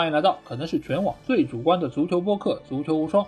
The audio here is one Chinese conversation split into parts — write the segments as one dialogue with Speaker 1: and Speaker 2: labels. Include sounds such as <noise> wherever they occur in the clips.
Speaker 1: 欢迎来到可能是全网最主观的足球播客《足球无双》，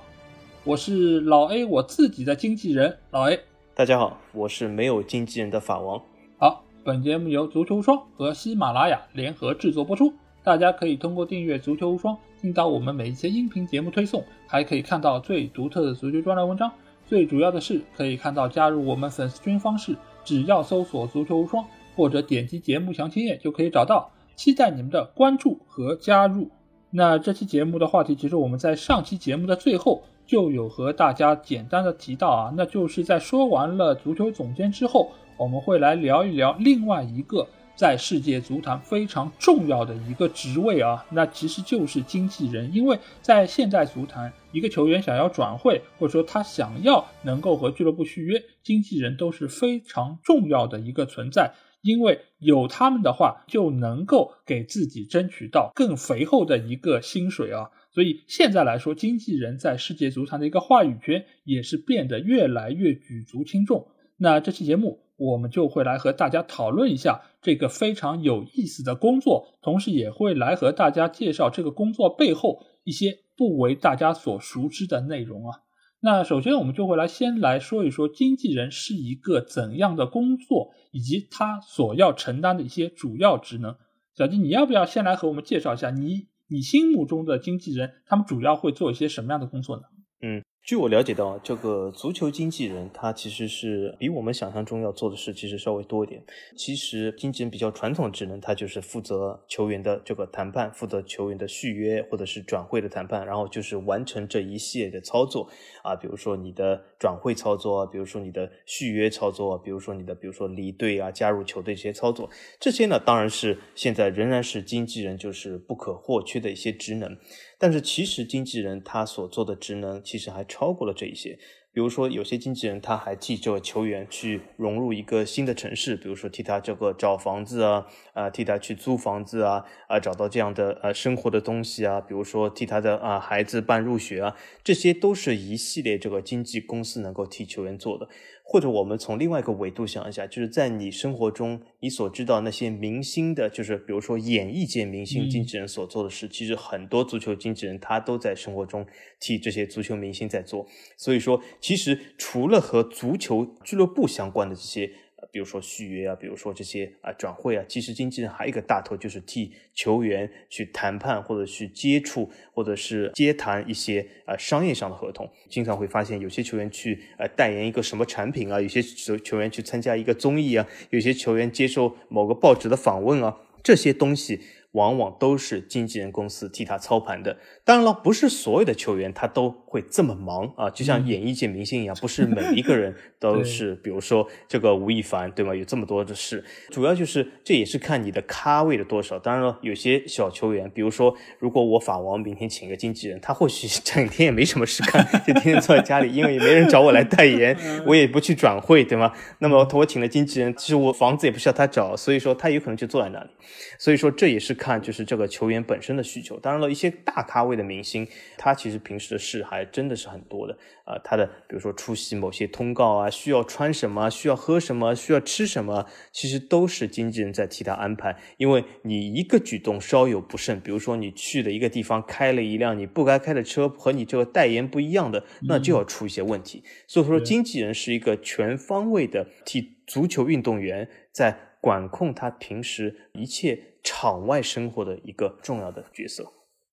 Speaker 1: 我是老 A，我自己的经纪人老 A。
Speaker 2: 大家好，我是没有经纪人的法王。
Speaker 1: 好，本节目由足球无双和喜马拉雅联合制作播出。大家可以通过订阅足球无双，听到我们每一期音频节目推送，还可以看到最独特的足球专栏文章。最主要的是，可以看到加入我们粉丝群方式，只要搜索“足球无双”或者点击节目详情页就可以找到。期待你们的关注和加入。那这期节目的话题，其实我们在上期节目的最后就有和大家简单的提到啊，那就是在说完了足球总监之后，我们会来聊一聊另外一个在世界足坛非常重要的一个职位啊，那其实就是经纪人。因为在现代足坛，一个球员想要转会，或者说他想要能够和俱乐部续约，经纪人都是非常重要的一个存在。因为有他们的话，就能够给自己争取到更肥厚的一个薪水啊，所以现在来说，经纪人在世界足坛的一个话语权也是变得越来越举足轻重。那这期节目我们就会来和大家讨论一下这个非常有意思的工作，同时也会来和大家介绍这个工作背后一些不为大家所熟知的内容啊。那首先，我们就会来先来说一说经纪人是一个怎样的工作，以及他所要承担的一些主要职能。小金，你要不要先来和我们介绍一下你你心目中的经纪人，他们主要会做一些什么样的工作呢？
Speaker 2: 嗯。据我了解到，这个足球经纪人他其实是比我们想象中要做的事其实稍微多一点。其实经纪人比较传统的职能，他就是负责球员的这个谈判，负责球员的续约或者是转会的谈判，然后就是完成这一系列的操作啊，比如说你的转会操作，比如说你的续约操作，比如说你的比如说离队啊、加入球队这些操作，这些呢当然是现在仍然是经纪人就是不可或缺的一些职能。但是其实经纪人他所做的职能其实还超过了这一些，比如说有些经纪人他还替这个球员去融入一个新的城市，比如说替他这个找房子啊，啊替他去租房子啊，啊找到这样的呃生活的东西啊，比如说替他的啊孩子办入学啊，这些都是一系列这个经纪公司能够替球员做的。或者我们从另外一个维度想一下，就是在你生活中你所知道那些明星的，就是比如说演艺界明星经纪人所做的事，其实很多足球经纪人他都在生活中替这些足球明星在做。所以说，其实除了和足球俱乐部相关的这些。比如说续约啊，比如说这些啊转会啊，其实经纪人还有一个大头，就是替球员去谈判或者去接触或者是接谈一些啊商业上的合同。经常会发现有些球员去呃代言一个什么产品啊，有些球球员去参加一个综艺啊，有些球员接受某个报纸的访问啊，这些东西。往往都是经纪人公司替他操盘的。当然了，不是所有的球员他都会这么忙啊，就像演艺界明星一样，不是每一个人 <laughs> 都是。比如说这个吴亦凡，对吗？有这么多的事，主要就是这也是看你的咖位的多少。当然了，有些小球员，比如说，如果我法王明天请个经纪人，他或许 <laughs> 整天也没什么事干，就天天坐在家里，因为也没人找我来代言，<laughs> 我也不去转会，对吗？那么我请了经纪人，其实我房子也不需要他找，所以说他有可能就坐在那里。所以说这也是。看就是这个球员本身的需求，当然了一些大咖位的明星，他其实平时的事还真的是很多的啊。他的比如说出席某些通告啊，需要穿什么，需要喝什么，需要吃什么，其实都是经纪人在替他安排。因为你一个举动稍有不慎，比如说你去的一个地方开了一辆你不该开的车，和你这个代言不一样的，那就要出一些问题。所以说，经纪人是一个全方位的替足球运动员在管控他平时一切。场外生活的一个重要的角色，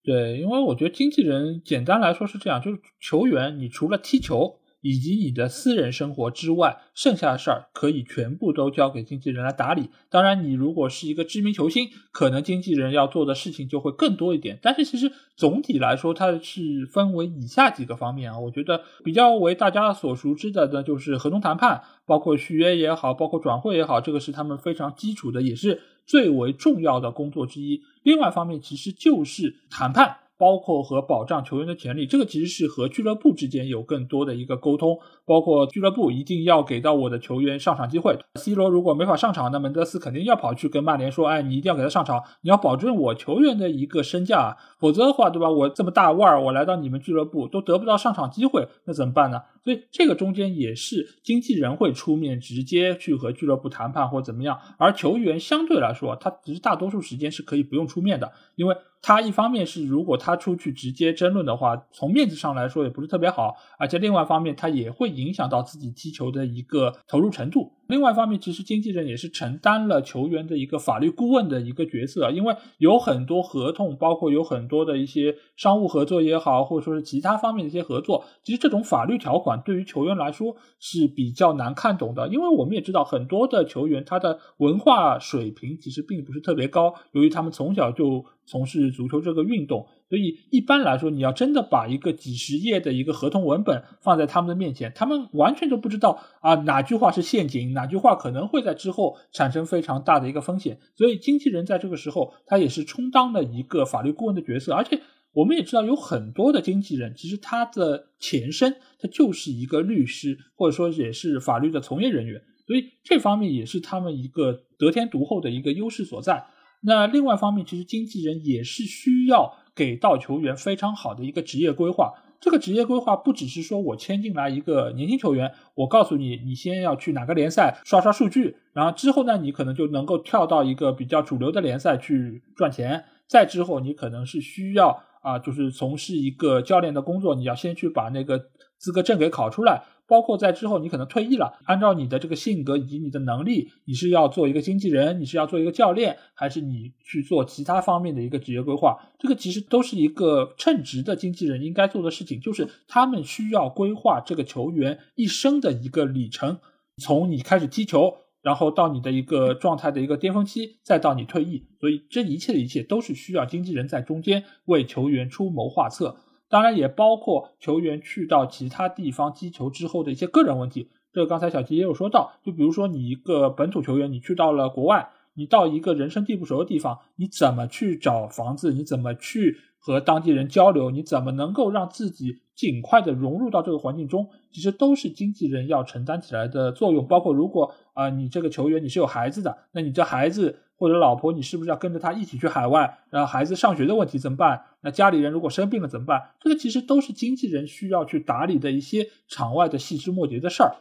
Speaker 1: 对，因为我觉得经纪人简单来说是这样，就是球员，你除了踢球以及你的私人生活之外，剩下的事儿可以全部都交给经纪人来打理。当然，你如果是一个知名球星，可能经纪人要做的事情就会更多一点。但是其实总体来说，它是分为以下几个方面啊，我觉得比较为大家所熟知的呢，就是合同谈判，包括续约也好，包括转会也好，这个是他们非常基础的，也是。最为重要的工作之一，另外一方面其实就是谈判，包括和保障球员的权利。这个其实是和俱乐部之间有更多的一个沟通，包括俱乐部一定要给到我的球员上场机会。C 罗如果没法上场，那门德斯肯定要跑去跟曼联说：“哎，你一定要给他上场，你要保证我球员的一个身价，否则的话，对吧？我这么大腕儿，我来到你们俱乐部都得不到上场机会，那怎么办呢？所以这个中间也是经纪人会出面直接去和俱乐部谈判或怎么样，而球员相对来说，他其实大多数时间是可以不用出面的，因为。他一方面是，如果他出去直接争论的话，从面子上来说也不是特别好，而且另外一方面，他也会影响到自己踢球的一个投入程度。另外一方面，其实经纪人也是承担了球员的一个法律顾问的一个角色，因为有很多合同，包括有很多的一些商务合作也好，或者说是其他方面的一些合作，其实这种法律条款对于球员来说是比较难看懂的，因为我们也知道很多的球员他的文化水平其实并不是特别高，由于他们从小就。从事足球这个运动，所以一般来说，你要真的把一个几十页的一个合同文本放在他们的面前，他们完全都不知道啊哪句话是陷阱，哪句话可能会在之后产生非常大的一个风险。所以经纪人在这个时候，他也是充当了一个法律顾问的角色。而且我们也知道，有很多的经纪人，其实他的前身他就是一个律师，或者说也是法律的从业人员，所以这方面也是他们一个得天独厚的一个优势所在。那另外一方面，其实经纪人也是需要给到球员非常好的一个职业规划。这个职业规划不只是说我签进来一个年轻球员，我告诉你，你先要去哪个联赛刷刷数据，然后之后呢，你可能就能够跳到一个比较主流的联赛去赚钱。再之后，你可能是需要啊，就是从事一个教练的工作，你要先去把那个资格证给考出来。包括在之后，你可能退役了，按照你的这个性格以及你的能力，你是要做一个经纪人，你是要做一个教练，还是你去做其他方面的一个职业规划？这个其实都是一个称职的经纪人应该做的事情，就是他们需要规划这个球员一生的一个里程，从你开始踢球，然后到你的一个状态的一个巅峰期，再到你退役，所以这一切的一切都是需要经纪人在中间为球员出谋划策。当然也包括球员去到其他地方击球之后的一些个人问题，这个刚才小吉也有说到，就比如说你一个本土球员，你去到了国外，你到一个人生地不熟的地方，你怎么去找房子？你怎么去和当地人交流？你怎么能够让自己尽快的融入到这个环境中？其实都是经纪人要承担起来的作用。包括如果啊，你这个球员你是有孩子的，那你这孩子。或者老婆，你是不是要跟着他一起去海外？然后孩子上学的问题怎么办？那家里人如果生病了怎么办？这个其实都是经纪人需要去打理的一些场外的细枝末节的事儿。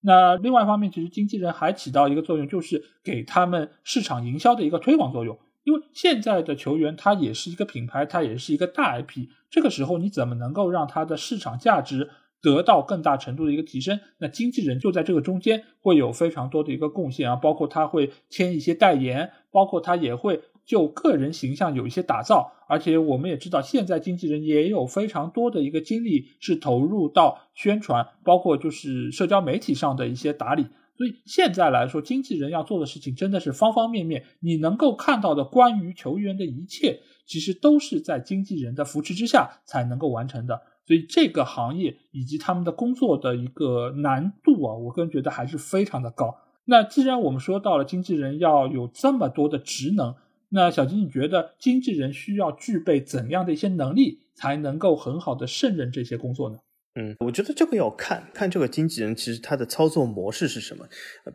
Speaker 1: 那另外一方面，其实经纪人还起到一个作用，就是给他们市场营销的一个推广作用。因为现在的球员他也是一个品牌，他也是一个大 IP，这个时候你怎么能够让他的市场价值？得到更大程度的一个提升，那经纪人就在这个中间会有非常多的一个贡献啊，包括他会签一些代言，包括他也会就个人形象有一些打造，而且我们也知道，现在经纪人也有非常多的一个精力是投入到宣传，包括就是社交媒体上的一些打理，所以现在来说，经纪人要做的事情真的是方方面面，你能够看到的关于球员的一切，其实都是在经纪人的扶持之下才能够完成的。所以这个行业以及他们的工作的一个难度啊，我个人觉得还是非常的高。那既然我们说到了经纪人要有这么多的职能，那小金，你觉得经纪人需要具备怎样的一些能力，才能够很好的胜任这些工作呢？
Speaker 2: 嗯，我觉得这个要看看这个经纪人其实他的操作模式是什么。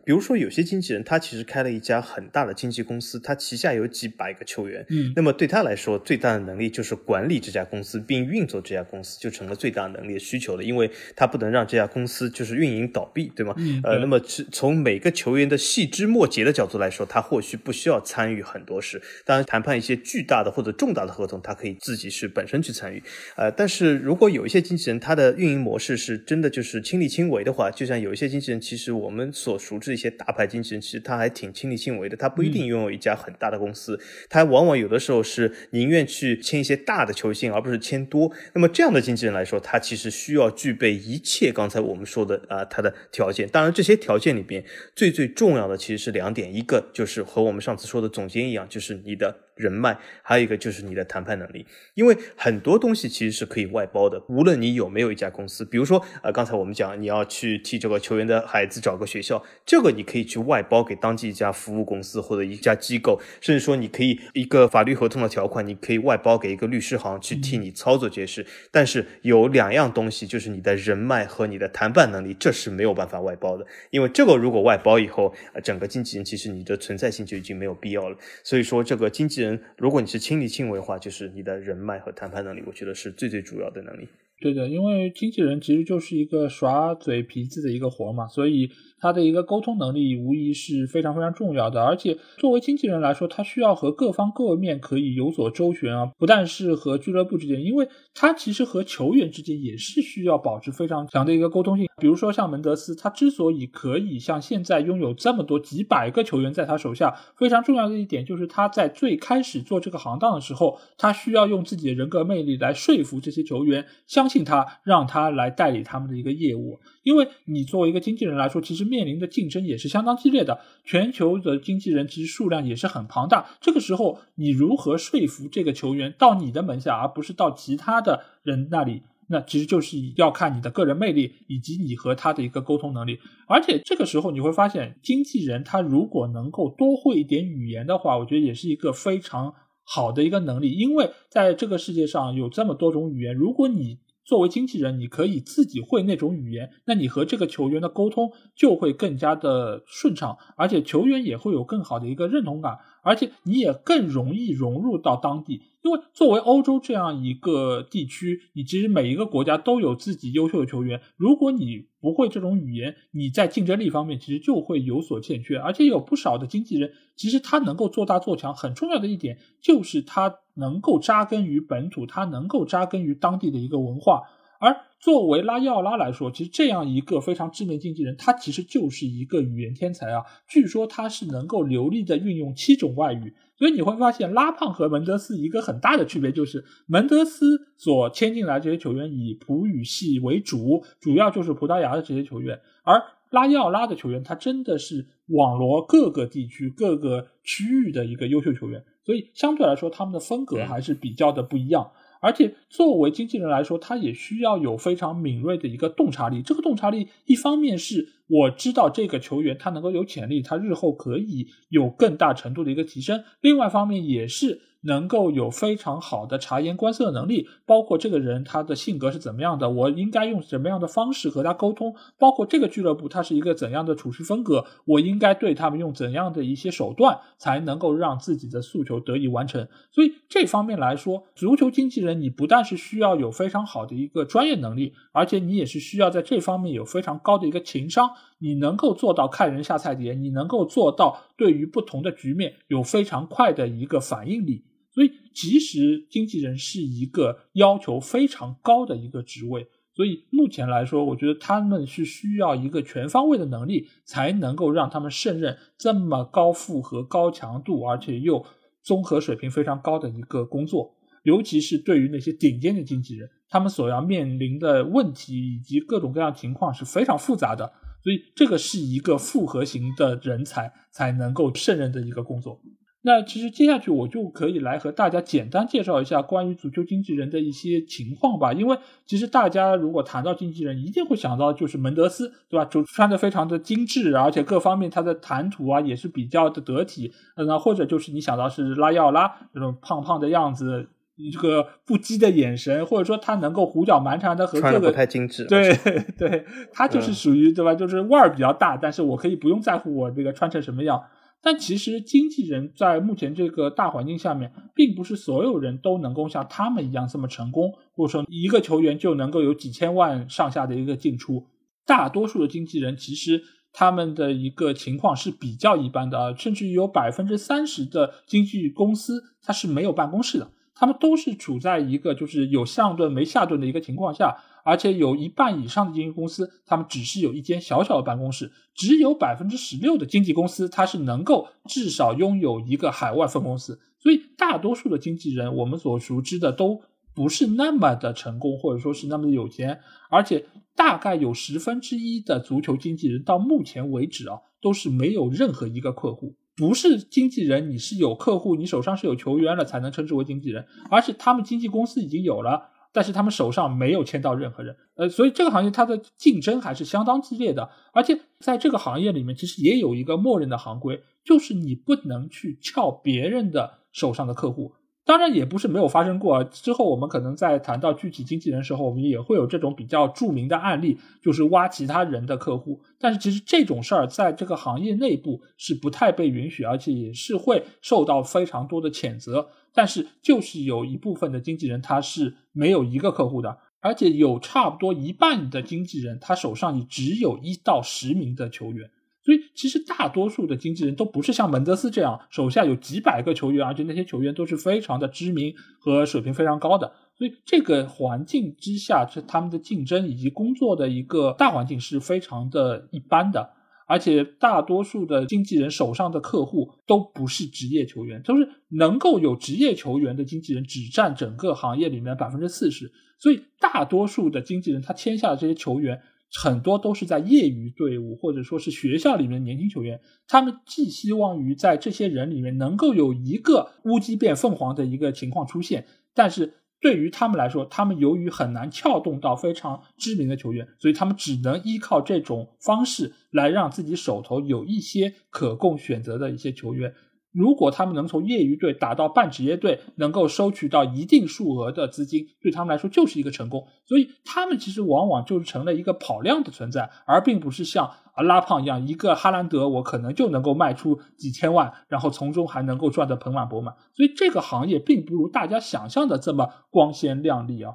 Speaker 2: 比如说有些经纪人他其实开了一家很大的经纪公司，他旗下有几百个球员，
Speaker 1: 嗯，
Speaker 2: 那么对他来说最大的能力就是管理这家公司并运作这家公司，就成了最大能力的需求了。因为他不能让这家公司就是运营倒闭，对吗？呃，那么从每个球员的细枝末节的角度来说，他或许不需要参与很多事。当然，谈判一些巨大的或者重大的合同，他可以自己是本身去参与。呃，但是如果有一些经纪人他的运营模式是真的就是亲力亲为的话，就像有一些经纪人，其实我们所熟知的一些大牌经纪人，其实他还挺亲力亲为的。他不一定拥有一家很大的公司，他往往有的时候是宁愿去签一些大的球星，而不是签多。那么这样的经纪人来说，他其实需要具备一切刚才我们说的啊，他的条件。当然，这些条件里边最最重要的其实是两点，一个就是和我们上次说的总监一样，就是你的。人脉，还有一个就是你的谈判能力，因为很多东西其实是可以外包的。无论你有没有一家公司，比如说，呃，刚才我们讲你要去替这个球员的孩子找个学校，这个你可以去外包给当地一家服务公司或者一家机构，甚至说你可以一个法律合同的条款，你可以外包给一个律师行去替你操作这些事。但是有两样东西，就是你的人脉和你的谈判能力，这是没有办法外包的。因为这个如果外包以后，呃，整个经纪人其实你的存在性就已经没有必要了。所以说，这个经纪人。如果你是亲力亲为的话，就是你的人脉和谈判能力，我觉得是最最主要的能力。
Speaker 1: 对的，因为经纪人其实就是一个耍嘴皮子的一个活嘛，所以他的一个沟通能力无疑是非常非常重要的。而且作为经纪人来说，他需要和各方各面可以有所周旋啊，不但是和俱乐部之间，因为他其实和球员之间也是需要保持非常强的一个沟通性。比如说像门德斯，他之所以可以像现在拥有这么多几百个球员在他手下，非常重要的一点就是他在最开始做这个行当的时候，他需要用自己的人格魅力来说服这些球员相。信他，让他来代理他们的一个业务，因为你作为一个经纪人来说，其实面临的竞争也是相当激烈的。全球的经纪人其实数量也是很庞大，这个时候你如何说服这个球员到你的门下，而不是到其他的人那里？那其实就是要看你的个人魅力以及你和他的一个沟通能力。而且这个时候你会发现，经纪人他如果能够多会一点语言的话，我觉得也是一个非常好的一个能力，因为在这个世界上有这么多种语言，如果你作为经纪人，你可以自己会那种语言，那你和这个球员的沟通就会更加的顺畅，而且球员也会有更好的一个认同感，而且你也更容易融入到当地。因为作为欧洲这样一个地区，你其实每一个国家都有自己优秀的球员。如果你不会这种语言，你在竞争力方面其实就会有所欠缺。而且有不少的经纪人，其实他能够做大做强，很重要的一点就是他能够扎根于本土，他能够扎根于当地的一个文化。而作为拉伊奥拉来说，其实这样一个非常知名经纪人，他其实就是一个语言天才啊！据说他是能够流利的运用七种外语。所以你会发现，拉胖和门德斯一个很大的区别就是，门德斯所签进来这些球员以葡语系为主，主要就是葡萄牙的这些球员，而拉伊奥拉的球员他真的是网罗各个地区、各个区域的一个优秀球员，所以相对来说他们的风格还是比较的不一样。而且作为经纪人来说，他也需要有非常敏锐的一个洞察力。这个洞察力，一方面是我知道这个球员他能够有潜力，他日后可以有更大程度的一个提升；另外一方面也是。能够有非常好的察言观色能力，包括这个人他的性格是怎么样的，我应该用什么样的方式和他沟通，包括这个俱乐部他是一个怎样的处事风格，我应该对他们用怎样的一些手段才能够让自己的诉求得以完成。所以这方面来说，足球经纪人你不但是需要有非常好的一个专业能力，而且你也是需要在这方面有非常高的一个情商，你能够做到看人下菜碟，你能够做到对于不同的局面有非常快的一个反应力。所以，其实经纪人是一个要求非常高的一个职位。所以目前来说，我觉得他们是需要一个全方位的能力，才能够让他们胜任这么高负荷、高强度，而且又综合水平非常高的一个工作。尤其是对于那些顶尖的经纪人，他们所要面临的问题以及各种各样情况是非常复杂的。所以，这个是一个复合型的人才才能够胜任的一个工作。那其实接下去我就可以来和大家简单介绍一下关于足球经纪人的一些情况吧。因为其实大家如果谈到经纪人，一定会想到就是门德斯，对吧？就穿的非常的精致，而且各方面他的谈吐啊也是比较的得体。那或者就是你想到是拉奥拉这种胖胖的样子，这个不羁的眼神，或者说他能够胡搅蛮缠的和各个
Speaker 2: 不太精致。
Speaker 1: 对对，他就是属于对吧？就是腕儿比较大，但是我可以不用在乎我这个穿成什么样。但其实经纪人在目前这个大环境下面，并不是所有人都能够像他们一样这么成功，或者说一个球员就能够有几千万上下的一个进出。大多数的经纪人其实他们的一个情况是比较一般的啊，甚至于有百分之三十的经纪公司它是没有办公室的，他们都是处在一个就是有上顿没下顿的一个情况下。而且有一半以上的经纪公司，他们只是有一间小小的办公室，只有百分之十六的经纪公司，它是能够至少拥有一个海外分公司。所以，大多数的经纪人，我们所熟知的都不是那么的成功，或者说是那么的有钱。而且，大概有十分之一的足球经纪人到目前为止啊，都是没有任何一个客户。不是经纪人，你是有客户，你手上是有球员了才能称之为经纪人，而是他们经纪公司已经有了。但是他们手上没有签到任何人，呃，所以这个行业它的竞争还是相当激烈的。而且在这个行业里面，其实也有一个默认的行规，就是你不能去撬别人的手上的客户。当然也不是没有发生过，之后我们可能在谈到具体经纪人时候，我们也会有这种比较著名的案例，就是挖其他人的客户。但是其实这种事儿在这个行业内部是不太被允许，而且也是会受到非常多的谴责。但是就是有一部分的经纪人他是没有一个客户的，而且有差不多一半的经纪人，他手上也只有一到十名的球员。所以，其实大多数的经纪人都不是像门德斯这样手下有几百个球员，而且那些球员都是非常的知名和水平非常高的。所以，这个环境之下，这他们的竞争以及工作的一个大环境是非常的一般的。而且，大多数的经纪人手上的客户都不是职业球员，都是能够有职业球员的经纪人只占整个行业里面百分之四十。所以，大多数的经纪人他签下的这些球员。很多都是在业余队伍或者说是学校里面的年轻球员，他们寄希望于在这些人里面能够有一个乌鸡变凤凰的一个情况出现，但是对于他们来说，他们由于很难撬动到非常知名的球员，所以他们只能依靠这种方式来让自己手头有一些可供选择的一些球员。如果他们能从业余队打到半职业队，能够收取到一定数额的资金，对他们来说就是一个成功。所以他们其实往往就是成了一个跑量的存在，而并不是像啊拉胖一样，一个哈兰德我可能就能够卖出几千万，然后从中还能够赚得盆满钵满。所以这个行业并不如大家想象的这么光鲜亮丽啊。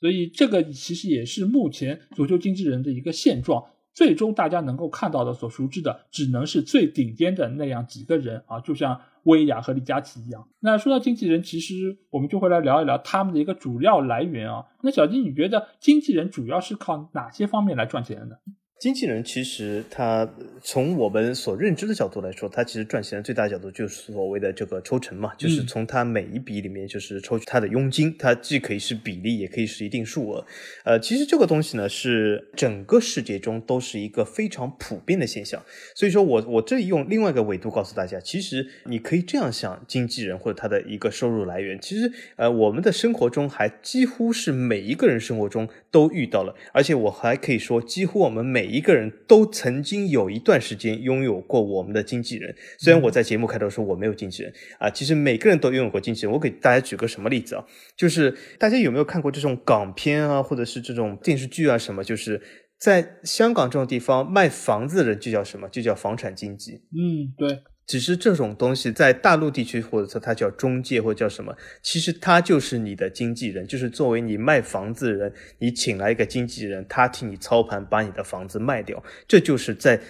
Speaker 1: 所以这个其实也是目前足球经纪人的一个现状。最终大家能够看到的、所熟知的，只能是最顶尖的那样几个人啊，就像薇娅和李佳琦一样。那说到经纪人，其实我们就会来聊一聊他们的一个主要来源啊。那小金，你觉得经纪人主要是靠哪些方面来赚钱的呢？
Speaker 2: 经纪人其实他从我们所认知的角度来说，他其实赚钱的最大角度就是所谓的这个抽成嘛，就是从他每一笔里面就是抽取他的佣金，它既可以是比例，也可以是一定数额。呃，其实这个东西呢是整个世界中都是一个非常普遍的现象。所以说我我这里用另外一个维度告诉大家，其实你可以这样想，经纪人或者他的一个收入来源，其实呃我们的生活中还几乎是每一个人生活中都遇到了，而且我还可以说，几乎我们每一个人都曾经有一段时间拥有过我们的经纪人。虽然我在节目开头说我没有经纪人啊，其实每个人都拥有过经纪人。我给大家举个什么例子啊？就是大家有没有看过这种港片啊，或者是这种电视剧啊？什么？就是在香港这种地方卖房子的人就叫什么？就叫房产经纪。
Speaker 1: 嗯，对。
Speaker 2: 只是这种东西在大陆地区，或者说它叫中介，或者叫什么，其实它就是你的经纪人，就是作为你卖房子的人，你请来一个经纪人，他替你操盘，把你的房子卖掉，这就是在。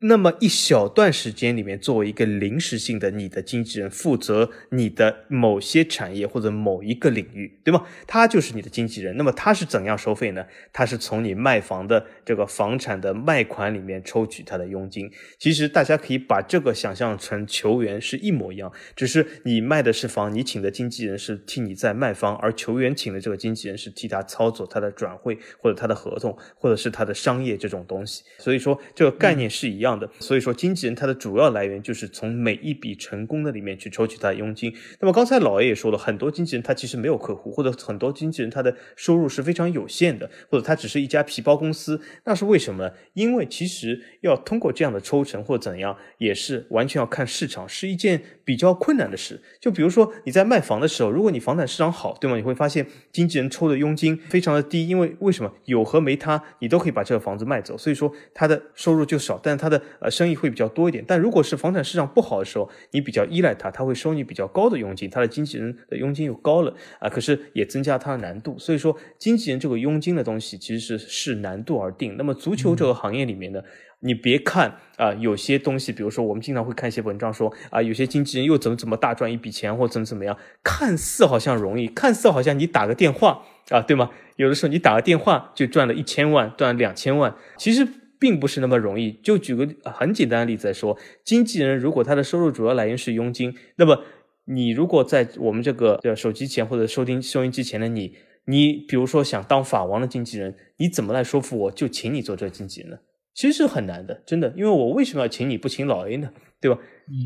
Speaker 2: 那么一小段时间里面，作为一个临时性的你的经纪人，负责你的某些产业或者某一个领域，对吗？他就是你的经纪人。那么他是怎样收费呢？他是从你卖房的这个房产的卖款里面抽取他的佣金。其实大家可以把这个想象成球员是一模一样，只是你卖的是房，你请的经纪人是替你在卖房，而球员请的这个经纪人是替他操作他的转会或者他的合同或者是他的商业这种东西。所以说这个概念是一样。样的，所以说经纪人他的主要来源就是从每一笔成功的里面去抽取他的佣金。那么刚才老爷也说了，很多经纪人他其实没有客户，或者很多经纪人他的收入是非常有限的，或者他只是一家皮包公司。那是为什么？因为其实要通过这样的抽成或怎样，也是完全要看市场，是一件比较困难的事。就比如说你在卖房的时候，如果你房产市场好，对吗？你会发现经纪人抽的佣金非常的低，因为为什么有和没他，你都可以把这个房子卖走，所以说他的收入就少，但他的。呃，生意会比较多一点，但如果是房产市场不好的时候，你比较依赖他，他会收你比较高的佣金，他的经纪人的佣金又高了啊，可是也增加他的难度。所以说，经纪人这个佣金的东西其实是视难度而定。那么足球这个行业里面呢，你别看啊，有些东西，比如说我们经常会看一些文章说啊，有些经纪人又怎么怎么大赚一笔钱，或怎么怎么样，看似好像容易，看似好像你打个电话啊，对吗？有的时候你打个电话就赚了一千万，赚两千万，其实。并不是那么容易。就举个很简单的例子来说，经纪人如果他的收入主要来源是佣金，那么你如果在我们这个手机前或者收听收音机前的你，你比如说想当法王的经纪人，你怎么来说服我就请你做这个经纪人呢？其实是很难的，真的。因为我为什么要请你不请老 A 呢？对吧？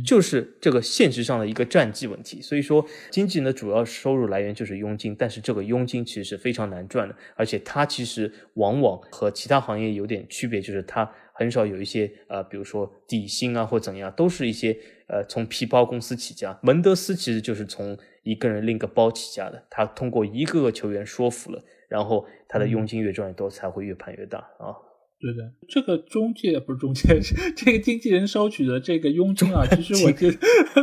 Speaker 2: 就是这个现实上的一个战绩问题，所以说经纪人的主要收入来源就是佣金，但是这个佣金其实是非常难赚的，而且它其实往往和其他行业有点区别，就是它很少有一些呃，比如说底薪啊或怎样，都是一些呃从皮包公司起家。门德斯其实就是从一个人拎个包起家的，他通过一个个球员说服了，然后他的佣金越赚越多，才会越盘越大啊。
Speaker 1: 对的，这个中介不是中介，这个经纪人收取的这个佣金啊，其实我觉得，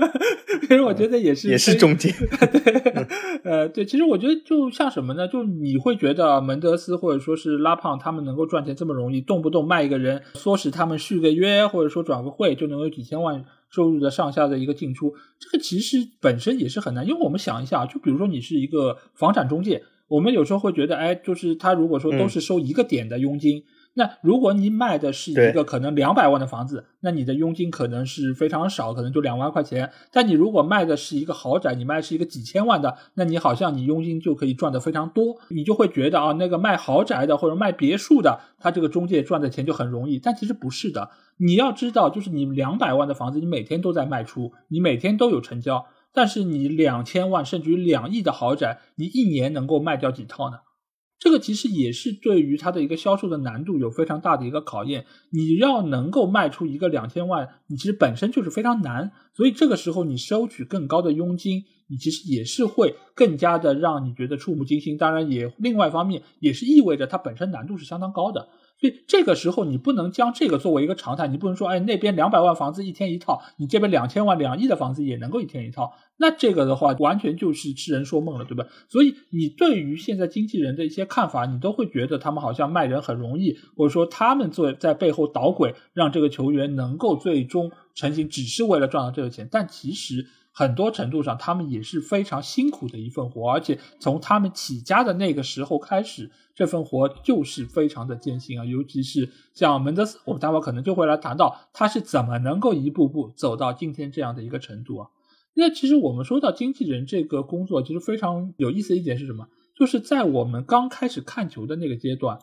Speaker 1: <laughs> 其实我觉得也是
Speaker 2: 也是中介。<laughs>
Speaker 1: 对，呃，对，其实我觉得就像什么呢？就你会觉得门德斯或者说是拉胖他们能够赚钱这么容易，动不动卖一个人，唆使他们续个约，或者说转个会，就能有几千万收入的上下的一个进出，这个其实本身也是很难。因为我们想一下，就比如说你是一个房产中介，我们有时候会觉得，哎，就是他如果说都是收一个点的佣金。那如果你卖的是一个可能两百万的房子，那你的佣金可能是非常少，可能就两万块钱。但你如果卖的是一个豪宅，你卖是一个几千万的，那你好像你佣金就可以赚的非常多，你就会觉得啊，那个卖豪宅的或者卖别墅的，他这个中介赚的钱就很容易。但其实不是的，你要知道，就是你两百万的房子，你每天都在卖出，你每天都有成交，但是你两千万甚至于两亿的豪宅，你一年能够卖掉几套呢？这个其实也是对于它的一个销售的难度有非常大的一个考验。你要能够卖出一个两千万，你其实本身就是非常难。所以这个时候你收取更高的佣金，你其实也是会更加的让你觉得触目惊心。当然，也另外一方面也是意味着它本身难度是相当高的。所以这个时候你不能将这个作为一个常态，你不能说，哎，那边两百万房子一天一套，你这边两千万、两亿的房子也能够一天一套，那这个的话完全就是痴人说梦了，对吧？所以你对于现在经纪人的一些看法，你都会觉得他们好像卖人很容易，或者说他们做在背后捣鬼，让这个球员能够最终成型，只是为了赚到这个钱，但其实。很多程度上，他们也是非常辛苦的一份活，而且从他们起家的那个时候开始，这份活就是非常的艰辛啊。尤其是像门德斯，我们待会可能就会来谈到他是怎么能够一步步走到今天这样的一个程度啊。那其实我们说到经纪人这个工作，其实非常有意思的一点是什么？就是在我们刚开始看球的那个阶段。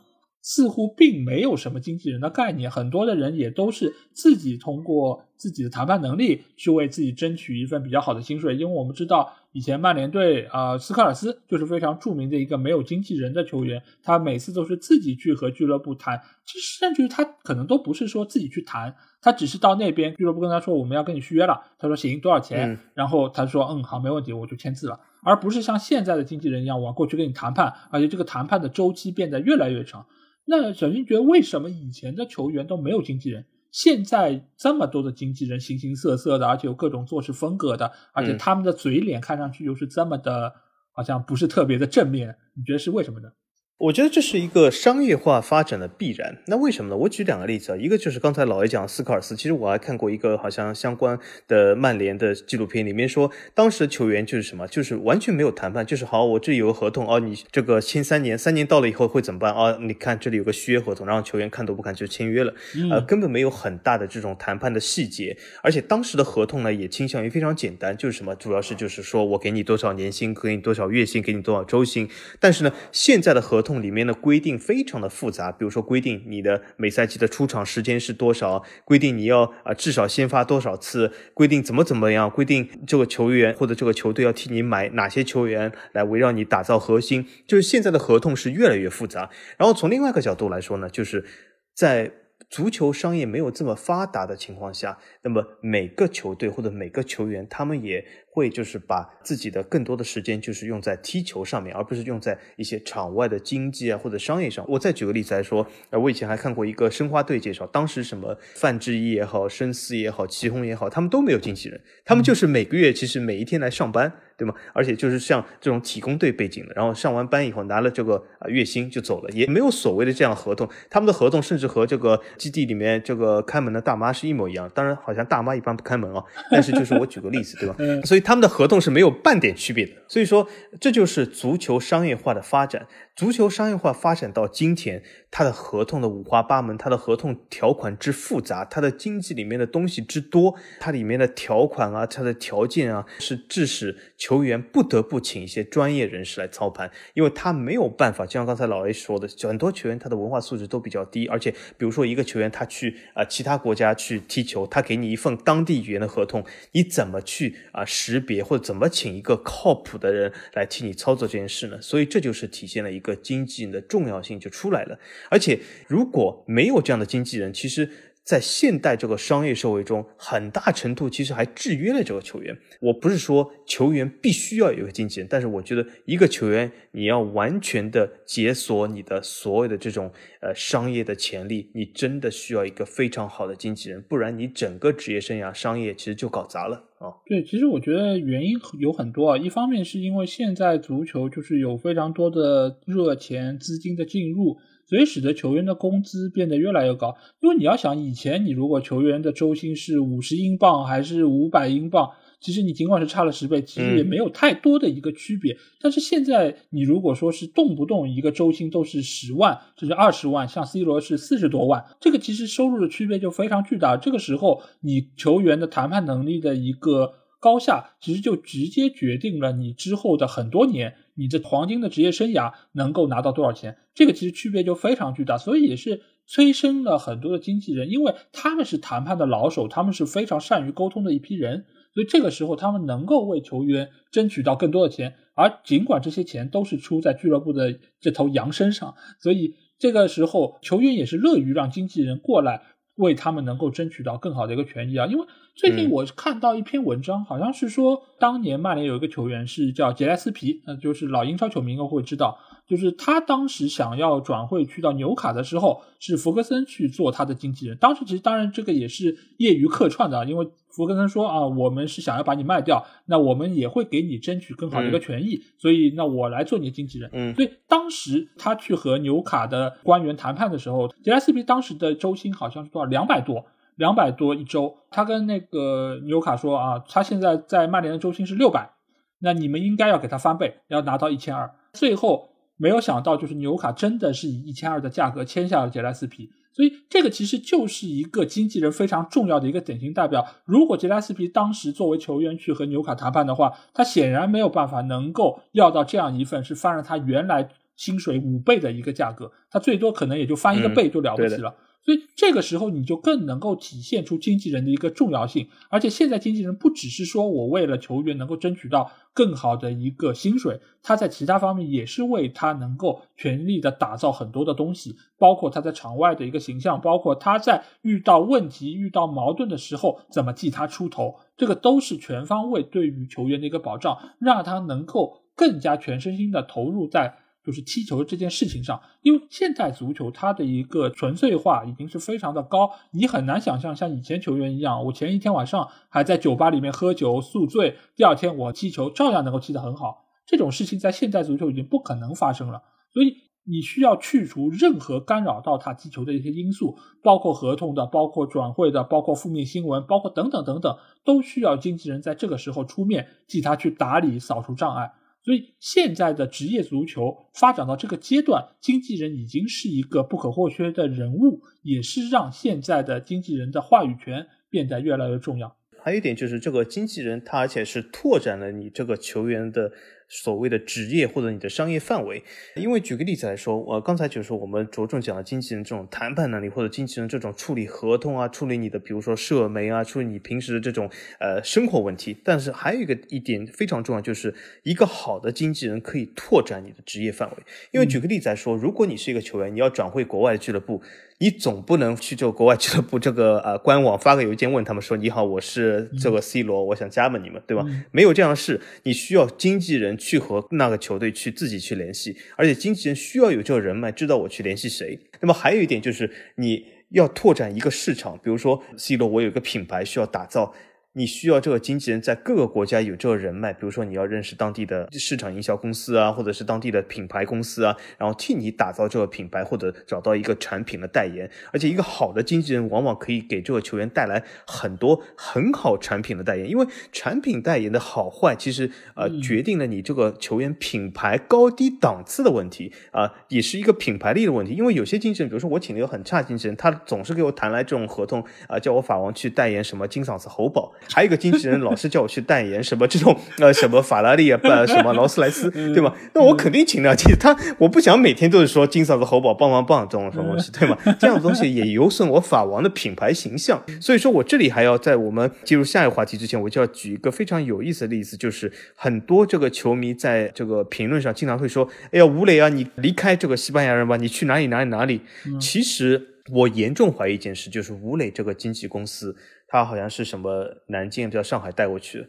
Speaker 1: 似乎并没有什么经纪人的概念，很多的人也都是自己通过自己的谈判能力去为自己争取一份比较好的薪水。因为我们知道，以前曼联队啊，斯科尔斯就是非常著名的一个没有经纪人的球员，他每次都是自己去和俱乐部谈，其实甚至于他可能都不是说自己去谈，他只是到那边俱乐部跟他说我们要跟你续约了，他说行多少钱，然后他说嗯好没问题，我就签字了，而不是像现在的经纪人一样，我过去跟你谈判，而且这个谈判的周期变得越来越长。那小新觉得，为什么以前的球员都没有经纪人，现在这么多的经纪人，形形色色的，而且有各种做事风格的，而且他们的嘴脸看上去又是这么的，好像不是特别的正面，你觉得是为什么呢？
Speaker 2: 我觉得这是一个商业化发展的必然。那为什么呢？我举两个例子啊，一个就是刚才老爷讲斯科尔斯，其实我还看过一个好像相关的曼联的纪录片，里面说当时的球员就是什么，就是完全没有谈判，就是好，我这里有个合同哦，你这个签三年，三年到了以后会怎么办啊？你看这里有个续约合同，然后球员看都不看就签约了，呃，根本没有很大的这种谈判的细节，而且当时的合同呢也倾向于非常简单，就是什么，主要是就是说我给你多少年薪，给你多少月薪，给你多少周薪，但是呢，现在的合合同里面的规定非常的复杂，比如说规定你的每赛季的出场时间是多少，规定你要啊至少先发多少次，规定怎么怎么样，规定这个球员或者这个球队要替你买哪些球员来围绕你打造核心，就是现在的合同是越来越复杂。然后从另外一个角度来说呢，就是在足球商业没有这么发达的情况下，那么每个球队或者每个球员他们也。会就是把自己的更多的时间就是用在踢球上面，而不是用在一些场外的经济啊或者商业上。我再举个例子来说，呃，我以前还看过一个申花队介绍，当时什么范志毅也好，申思也好，祁宏也好，他们都没有经纪人，他们就是每个月其实每一天来上班，对吗？而且就是像这种体工队背景的，然后上完班以后拿了这个啊月薪就走了，也没有所谓的这样合同。他们的合同甚至和这个基地里面这个开门的大妈是一模一样。当然，好像大妈一般不开门啊，但是就是我举个例子，对吧？<laughs> 所以。他们的合同是没有半点区别的，所以说这就是足球商业化的发展。足球商业化发展到今天，它的合同的五花八门，它的合同条款之复杂，它的经济里面的东西之多，它里面的条款啊，它的条件啊，是致使球员不得不请一些专业人士来操盘，因为他没有办法。就像刚才老 A 说的，很多球员他的文化素质都比较低，而且比如说一个球员他去啊其他国家去踢球，他给你一份当地语言的合同，你怎么去啊识别或者怎么请一个靠谱的人来替你操作这件事呢？所以这就是体现了一个。经纪人的重要性就出来了，而且如果没有这样的经纪人，其实，在现代这个商业社会中，很大程度其实还制约了这个球员。我不是说球员必须要有个经纪人，但是我觉得一个球员你要完全的解锁你的所有的这种呃商业的潜力，你真的需要一个非常好的经纪人，不然你整个职业生涯商业其实就搞砸了啊。
Speaker 1: 对，其实我觉得原因有很多啊，一方面是因为现在足球就是有非常多的热钱资金的进入。所以使得球员的工资变得越来越高，因为你要想，以前你如果球员的周薪是五十英镑还是五百英镑，其实你尽管是差了十倍，其实也没有太多的一个区别。但是现在你如果说是动不动一个周薪都是十万，甚至二十万，像 C 罗是四十多万，这个其实收入的区别就非常巨大。这个时候你球员的谈判能力的一个高下，其实就直接决定了你之后的很多年。你这黄金的职业生涯能够拿到多少钱？这个其实区别就非常巨大，所以也是催生了很多的经纪人，因为他们是谈判的老手，他们是非常善于沟通的一批人，所以这个时候他们能够为球员争取到更多的钱，而尽管这些钱都是出在俱乐部的这头羊身上，所以这个时候球员也是乐于让经纪人过来为他们能够争取到更好的一个权益啊，因为。最近我看到一篇文章，好像是说当年曼联有一个球员是叫杰莱斯皮，那，就是老英超球迷应该会知道，就是他当时想要转会去到纽卡的时候，是弗格森去做他的经纪人。当时其实当然这个也是业余客串的，因为弗格森说啊，我们是想要把你卖掉，那我们也会给你争取更好的一个权益，所以那我来做你的经纪人。
Speaker 2: 嗯，
Speaker 1: 所以当时他去和纽卡的官员谈判的时候，杰拉斯皮当时的周薪好像是多少两百多。两百多一周，他跟那个纽卡说啊，他现在在曼联的周薪是六百，那你们应该要给他翻倍，要拿到一千二。最后没有想到，就是纽卡真的是以一千二的价格签下了杰拉斯皮，所以这个其实就是一个经纪人非常重要的一个典型代表。如果杰拉斯皮当时作为球员去和纽卡谈判的话，他显然没有办法能够要到这样一份是翻了他原来薪水五倍的一个价格，他最多可能也就翻一个倍就了不起了。所以这个时候你就更能够体现出经纪人的一个重要性，而且现在经纪人不只是说我为了球员能够争取到更好的一个薪水，他在其他方面也是为他能够全力的打造很多的东西，包括他在场外的一个形象，包括他在遇到问题、遇到矛盾的时候怎么替他出头，这个都是全方位对于球员的一个保障，让他能够更加全身心的投入在。就是踢球这件事情上，因为现代足球它的一个纯粹化已经是非常的高，你很难想象像以前球员一样，我前一天晚上还在酒吧里面喝酒宿醉，第二天我踢球照样能够踢得很好。这种事情在现代足球已经不可能发生了，所以你需要去除任何干扰到他踢球的一些因素，包括合同的，包括转会的，包括负面新闻，包括等等等等，都需要经纪人在这个时候出面替他去打理、扫除障碍。所以现在的职业足球发展到这个阶段，经纪人已经是一个不可或缺的人物，也是让现在的经纪人的话语权变得越来越重要。
Speaker 2: 还有一点就是，这个经纪人他而且是拓展了你这个球员的。所谓的职业或者你的商业范围，因为举个例子来说，呃，刚才就是我们着重讲了经纪人这种谈判能力，或者经纪人这种处理合同啊，处理你的比如说社媒啊，处理你平时的这种呃生活问题。但是还有一个一点非常重要，就是一个好的经纪人可以拓展你的职业范围。因为举个例子来说，如果你是一个球员，你要转会国外的俱乐部。你总不能去这个国外俱乐部这个呃官网发个邮件问他们说你好，我是这个 C 罗，我想加盟你们，对吧？没有这样的事，你需要经纪人去和那个球队去自己去联系，而且经纪人需要有这个人脉，知道我去联系谁。那么还有一点就是你要拓展一个市场，比如说 C 罗，我有一个品牌需要打造。你需要这个经纪人在各个国家有这个人脉，比如说你要认识当地的市场营销公司啊，或者是当地的品牌公司啊，然后替你打造这个品牌或者找到一个产品的代言。而且一个好的经纪人往往可以给这个球员带来很多很好产品的代言，因为产品代言的好坏其实呃决定了你这个球员品牌高低档次的问题啊，也是一个品牌力的问题。因为有些经纪人，比如说我请了一个很差经纪人，他总是给我谈来这种合同啊，叫我法王去代言什么金嗓子喉宝。还有一个经纪人老是叫我去代言什么这种呃什么法拉利啊不什么劳斯莱斯对吧？那我肯定请了。其实他我不想每天都是说金嗓子喉宝棒棒棒这种什么东西对吗？这样的东西也有损我法王的品牌形象。所以说我这里还要在我们进入下一个话题之前，我就要举一个非常有意思的例子，就是很多这个球迷在这个评论上经常会说：“哎呀，吴磊啊，你离开这个西班牙人吧，你去哪里哪里哪里。”其实。我严重怀疑一件事，就是吴磊这个经纪公司，他好像是什么南京叫上海带过去的。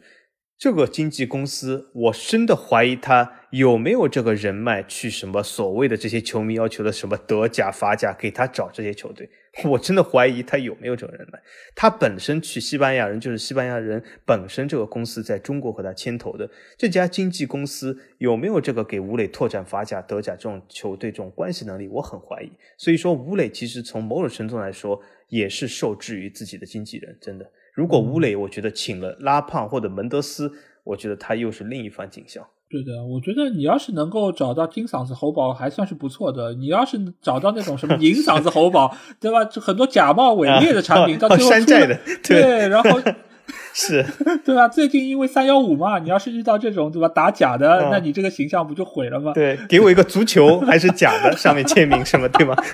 Speaker 2: 这个经纪公司，我真的怀疑他有没有这个人脉去什么所谓的这些球迷要求的什么德甲、法甲给他找这些球队。我真的怀疑他有没有这个人脉。他本身去西班牙人就是西班牙人本身这个公司在中国和他牵头的这家经纪公司有没有这个给吴磊拓展法甲、德甲这种球队这种关系能力，我很怀疑。所以说，吴磊其实从某种程度来说也是受制于自己的经纪人，真的。如果吴磊，我觉得请了拉胖或者门德斯，我觉得他又是另一番景象。
Speaker 1: 对的，我觉得你要是能够找到金嗓子喉宝，还算是不错的。你要是找到那种什么银嗓子喉宝，<laughs> 对吧？很多假冒伪劣的产品，到最后
Speaker 2: 山寨的，
Speaker 1: 对，然后 <laughs>
Speaker 2: 是，
Speaker 1: 对吧？最近因为三幺五嘛，你要是遇到这种对吧打假的，那你这个形象不就毁了吗？
Speaker 2: 对，给我一个足球还是假的，上面签名什么，对吗？<laughs>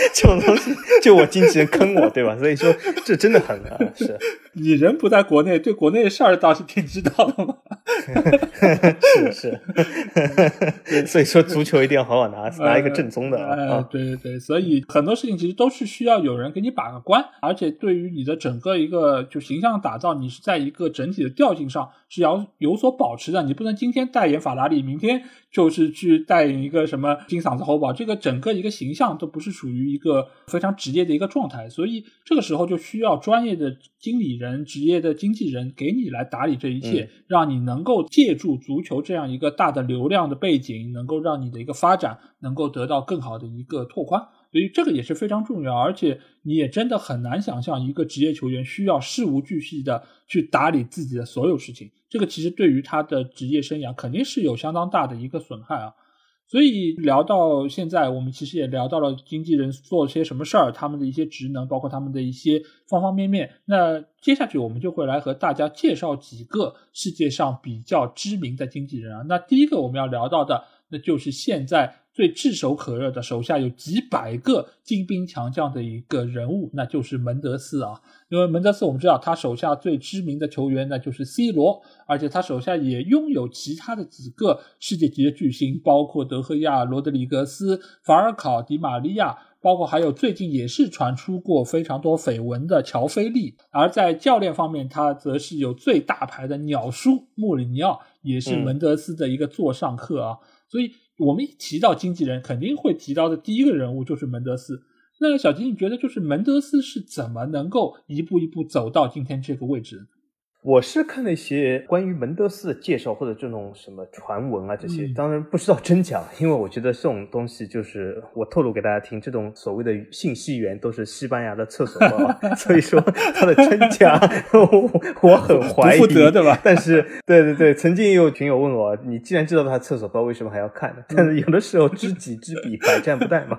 Speaker 2: <laughs> 这种东西就我经纪人坑我，对吧？所以说这真的很啊，是 <laughs>
Speaker 1: 你人不在国内，对国内的事儿倒是挺知道的嘛。<laughs>
Speaker 2: 是是，所以说足球一定要好好拿拿一个正宗的啊。
Speaker 1: 对对对，所以很多事情其实都是需要有人给你把个关，而且对于你的整个一个就形象打造，你是在一个整体的调性上是要有所保持的。你不能今天代言法拉利，明天就是去带领一个什么金嗓子喉宝，这个整个一个形象都不是属于一个非常职业的一个状态。所以这个时候就需要专业的经理人、职业的经纪人给你来打理这一切，让你能够借助足球这样一个大的流量的背景，能够让你的一个发展能够得到更好的一个拓宽。所以这个也是非常重要，而且你也真的很难想象一个职业球员需要事无巨细的去打理自己的所有事情。这个其实对于他的职业生涯肯定是有相当大的一个损害啊。所以聊到现在，我们其实也聊到了经纪人做些什么事儿，他们的一些职能，包括他们的一些方方面面。那接下去我们就会来和大家介绍几个世界上比较知名的经纪人啊。那第一个我们要聊到的，那就是现在。最炙手可热的，手下有几百个精兵强将的一个人物，那就是门德斯啊。因为门德斯，我们知道他手下最知名的球员那就是 C 罗，而且他手下也拥有其他的几个世界级的巨星，包括德赫亚、罗德里格斯、法尔考、迪玛利亚，包括还有最近也是传出过非常多绯闻的乔菲利。而在教练方面，他则是有最大牌的鸟叔穆里尼奥，也是门德斯的一个座上客啊。所以。我们一提到经纪人，肯定会提到的第一个人物就是门德斯。那小金，你觉得就是门德斯是怎么能够一步一步走到今天这个位置？
Speaker 2: 我是看了一些关于门德斯的介绍或者这种什么传闻啊，这些当然不知道真假，因为我觉得这种东西就是我透露给大家听，这种所谓的信息源都是西班牙的厕所报，<laughs> 所以说它的真假我我很怀疑，
Speaker 1: 对吧？
Speaker 2: 但是对对对，曾经也有群友问我，你既然知道他厕所报，为什么还要看呢？但是有的时候知己知彼，百战不殆嘛。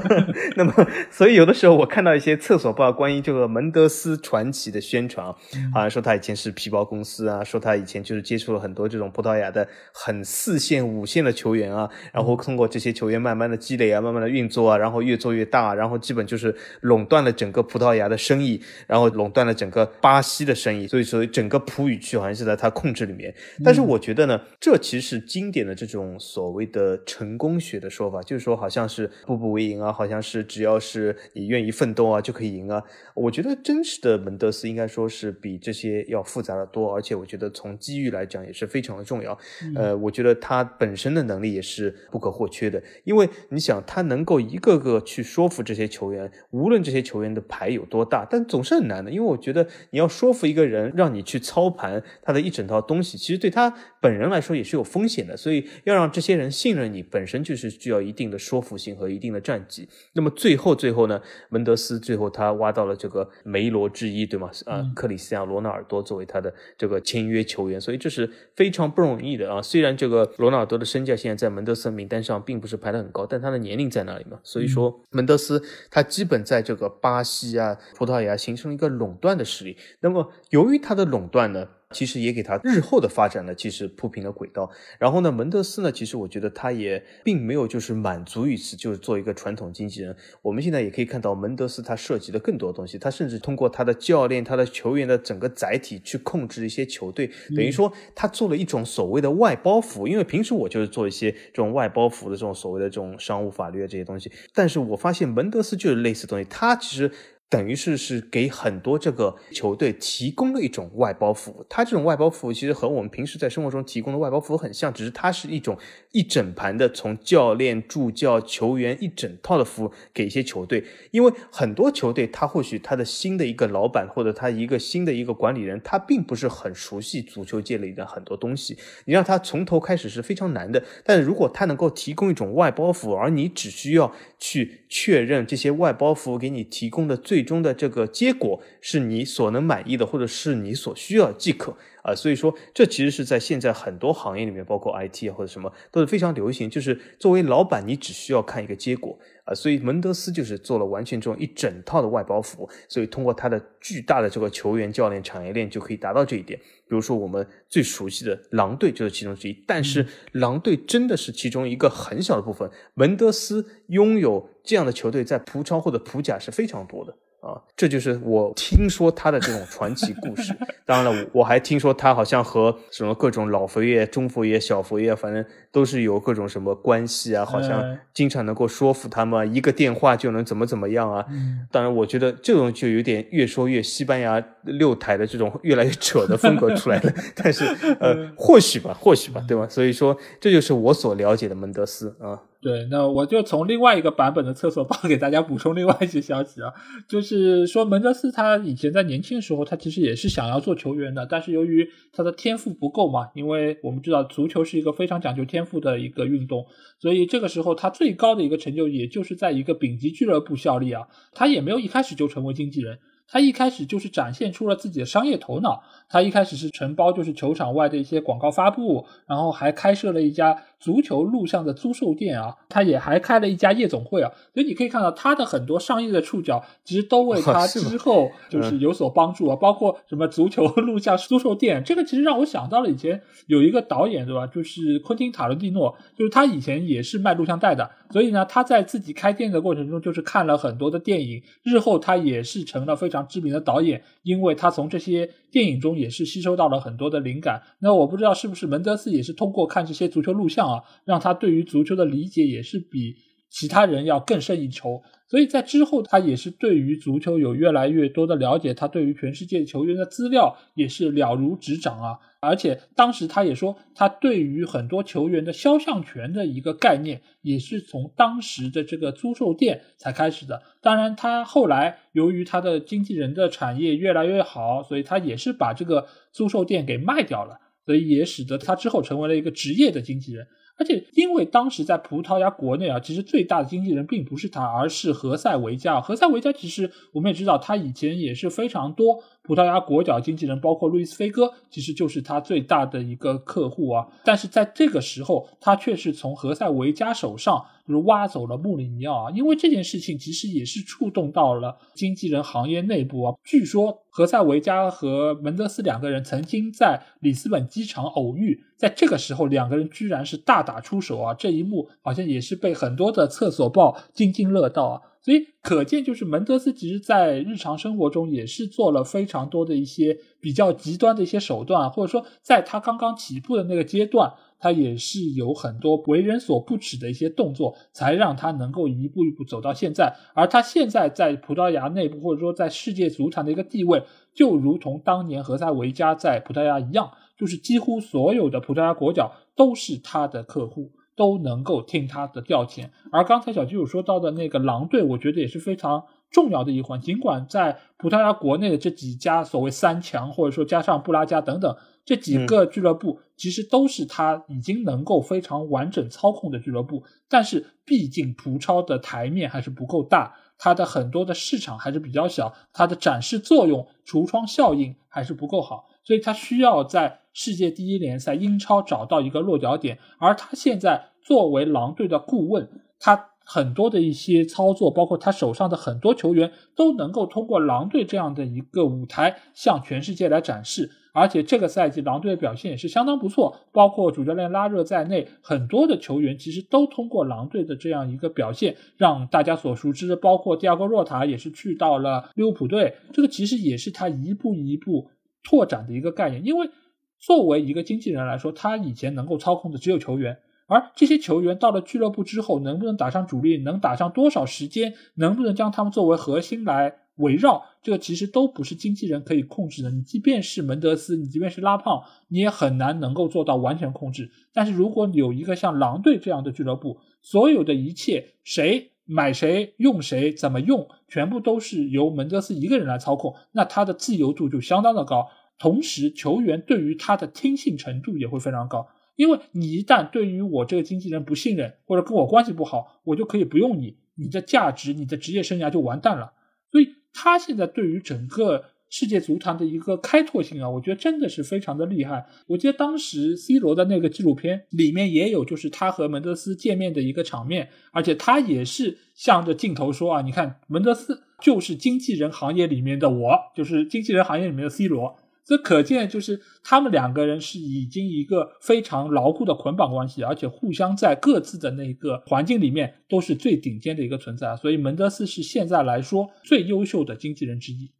Speaker 2: <laughs> 那么，所以有的时候我看到一些厕所报关于这个门德斯传奇的宣传，好像说他以前。是皮包公司啊，说他以前就是接触了很多这种葡萄牙的很四线、五线的球员啊，然后通过这些球员慢慢的积累啊，慢慢的运作啊，然后越做越大，然后基本就是垄断了整个葡萄牙的生意，然后垄断了整个巴西的生意，所以说整个葡语区好像是在他控制里面。但是我觉得呢，这其实是经典的这种所谓的成功学的说法，就是说好像是步步为营啊，好像是只要是你愿意奋斗啊，就可以赢啊。我觉得真实的门德斯应该说是比这些要。复杂的多，而且我觉得从机遇来讲也是非常的重要。呃，我觉得他本身的能力也是不可或缺的，因为你想，他能够一个个去说服这些球员，无论这些球员的牌有多大，但总是很难的。因为我觉得你要说服一个人，让你去操盘他的一整套东西，其实对他本人来说也是有风险的。所以要让这些人信任你，本身就是需要一定的说服性和一定的战绩。那么最后最后呢，门德斯最后他挖到了这个梅罗之一，对吗？啊，克里斯亚罗纳尔多作为。为他的这个签约球员，所以这是非常不容易的啊！虽然这个罗纳尔多的身价现在在门德斯名单上并不是排得很高，但他的年龄在那里嘛？所以说门德斯他基本在这个巴西啊、葡萄牙形成了一个垄断的实力。那么由于他的垄断呢？其实也给他日后的发展呢，其实铺平了轨道。然后呢，门德斯呢，其实我觉得他也并没有就是满足于此，就是做一个传统经纪人。我们现在也可以看到，门德斯他涉及的更多东西，他甚至通过他的教练、他的球员的整个载体去控制一些球队，等于说他做了一种所谓的外包服务。因为平时我就是做一些这种外包服务的这种所谓的这种商务法律的这些东西，但是我发现门德斯就是类似东西，他其实。等于是是给很多这个球队提供了一种外包服务，它这种外包服务其实和我们平时在生活中提供的外包服务很像，只是它是一种一整盘的从教练、助教、球员一整套的服务给一些球队。因为很多球队，他或许他的新的一个老板或者他一个新的一个管理人，他并不是很熟悉足球界里的很多东西，你让他从头开始是非常难的。但是如果他能够提供一种外包服务，而你只需要去确认这些外包服务给你提供的最最终的这个结果是你所能满意的，或者是你所需要即可啊。所以说，这其实是在现在很多行业里面，包括 IT 啊或者什么都是非常流行。就是作为老板，你只需要看一个结果啊。所以门德斯就是做了完全这种一整套的外包服务，所以通过他的巨大的这个球员、教练、产业链就可以达到这一点。比如说我们最熟悉的狼队就是其中之一，但是狼队真的是其中一个很小的部分。门德斯拥有这样的球队在葡超或者葡甲是非常多的。啊，这就是我听说他的这种传奇故事。<laughs> 当然了，我还听说他好像和什么各种老佛爷、中佛爷、小佛爷，反正都是有各种什么关系啊，好像经常能够说服他们，一个电话就能怎么怎么样啊。当然，我觉得这种就有点越说越西班牙六台的这种越来越扯的风格出来了。<laughs> 但是，呃，或许吧，或许吧，对吧？所以说，这就是我所了解的门德斯啊。
Speaker 1: 对，那我就从另外一个版本的厕所报给大家补充另外一些消息啊，就是说门德斯他以前在年轻的时候，他其实也是想要做球员的，但是由于他的天赋不够嘛，因为我们知道足球是一个非常讲究天赋的一个运动，所以这个时候他最高的一个成就也就是在一个丙级俱乐部效力啊，他也没有一开始就成为经纪人。他一开始就是展现出了自己的商业头脑。他一开始是承包就是球场外的一些广告发布，然后还开设了一家足球录像的租售店啊。他也还开了一家夜总会啊。所以你可以看到他的很多商业的触角，其实都为他之后就是有所帮助啊。包括什么足球录像租售店，这个其实让我想到了以前有一个导演对吧？就是昆汀塔伦蒂诺，就是他以前也是卖录像带的。所以呢，他在自己开店的过程中，就是看了很多的电影，日后他也是成了非常。知名的导演，因为他从这些电影中也是吸收到了很多的灵感。那我不知道是不是门德斯也是通过看这些足球录像啊，让他对于足球的理解也是比其他人要更胜一筹。所以在之后，他也是对于足球有越来越多的了解，他对于全世界球员的资料也是了如指掌啊。而且当时他也说，他对于很多球员的肖像权的一个概念，也是从当时的这个租售店才开始的。当然，他后来由于他的经纪人的产业越来越好，所以他也是把这个租售店给卖掉了，所以也使得他之后成为了一个职业的经纪人。而且，因为当时在葡萄牙国内啊，其实最大的经纪人并不是他，而是何塞维加。何塞维加其实我们也知道，他以前也是非常多。葡萄牙国脚经纪人包括路易斯菲戈，其实就是他最大的一个客户啊。但是在这个时候，他却是从何塞维加手上就是挖走了穆里尼奥啊。因为这件事情其实也是触动到了经纪人行业内部啊。据说何塞维加和门德斯两个人曾经在里斯本机场偶遇，在这个时候两个人居然是大打出手啊。这一幕好像也是被很多的厕所报津津乐道啊。所以可见，就是门德斯其实在日常生活中也是做了非常多的一些比较极端的一些手段，或者说在他刚刚起步的那个阶段，他也是有很多为人所不齿的一些动作，才让他能够一步一步走到现在。而他现在在葡萄牙内部，或者说在世界足坛的一个地位，就如同当年何塞维加在葡萄牙一样，就是几乎所有的葡萄牙国脚都是他的客户。都能够听他的调遣，而刚才小基友说到的那个狼队，我觉得也是非常重要的一环。尽管在葡萄牙国内的这几家所谓三强，或者说加上布拉加等等这几个俱乐部，其实都是他已经能够非常完整操控的俱乐部，但是毕竟葡超的台面还是不够大，它的很多的市场还是比较小，它的展示作用、橱窗效应还是不够好。所以他需要在世界第一联赛英超找到一个落脚点，而他现在作为狼队的顾问，他很多的一些操作，包括他手上的很多球员，都能够通过狼队这样的一个舞台向全世界来展示。而且这个赛季狼队的表现也是相当不错，包括主教练拉热在内，很多的球员其实都通过狼队的这样一个表现，让大家所熟知的。包括蒂亚戈若塔也是去到了利物浦队，这个其实也是他一步一步拓展的一个概念。因为作为一个经纪人来说，他以前能够操控的只有球员，而这些球员到了俱乐部之后，能不能打上主力，能打上多少时间，能不能将他们作为核心来。围绕这个其实都不是经纪人可以控制的。你即便是门德斯，你即便是拉胖，你也很难能够做到完全控制。但是如果有一个像狼队这样的俱乐部，所有的一切谁买谁用谁怎么用，全部都是由门德斯一个人来操控，那他的自由度就相当的高。同时，球员对于他的听信程度也会非常高。因为你一旦对于我这个经纪人不信任，或者跟我关系不好，我就可以不用你，你的价值、你的职业生涯就完蛋了。所以。他现在对于整个世界足坛的一个开拓性啊，我觉得真的是非常的厉害。我记得当时 C 罗的那个纪录片里面也有，就是他和门德斯见面的一个场面，而且他也是向着镜头说啊，你看门德斯就是经纪人行业里面的我，就是经纪人行业里面的 C 罗。这可见，就是他们两个人是已经一个非常牢固的捆绑关系，而且互相在各自的那个环境里面都是最顶尖的一个存在。所以门德斯是现在来说最优秀的经纪人之一。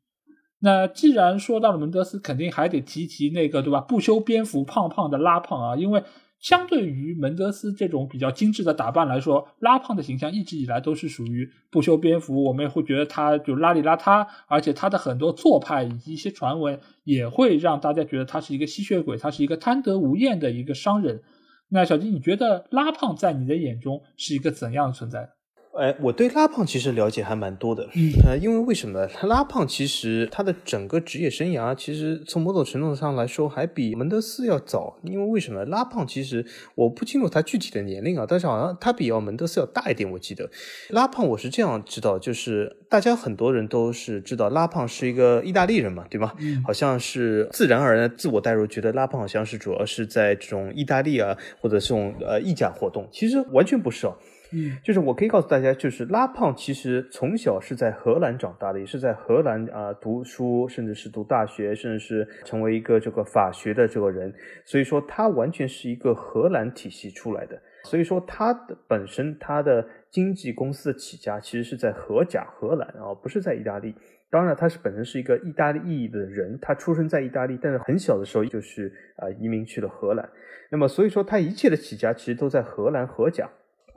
Speaker 1: 那既然说到了门德斯，肯定还得提提那个，对吧？不修边幅、胖胖的拉胖啊，因为。相对于门德斯这种比较精致的打扮来说，拉胖的形象一直以来都是属于不修边幅，我们也会觉得他就邋里邋遢，而且他的很多做派以及一些传闻也会让大家觉得他是一个吸血鬼，他是一个贪得无厌的一个商人。那小金，你觉得拉胖在你的眼中是一个怎样的存在？
Speaker 2: 哎，我对拉胖其实了解还蛮多的，呃，因为为什么拉胖其实他的整个职业生涯其实从某种程度上来说还比门德斯要早，因为为什么？拉胖其实我不清楚他具体的年龄啊，但是好像他比要门德斯要大一点，我记得。拉胖我是这样知道，就是大家很多人都是知道拉胖是一个意大利人嘛，对吧？好像是自然而然自我代入，觉得拉胖好像是主要是在这种意大利啊或者这种呃意甲活动，其实完全不是哦。
Speaker 1: 嗯，
Speaker 2: 就是我可以告诉大家，就是拉胖其实从小是在荷兰长大的，也是在荷兰啊读书，甚至是读大学，甚至是成为一个这个法学的这个人。所以说他完全是一个荷兰体系出来的。所以说他的本身他的经纪公司的起家其实是在荷甲荷兰啊，不是在意大利。当然他是本身是一个意大利裔的人，他出生在意大利，但是很小的时候就是啊移民去了荷兰。那么所以说他一切的起家其实都在荷兰荷甲。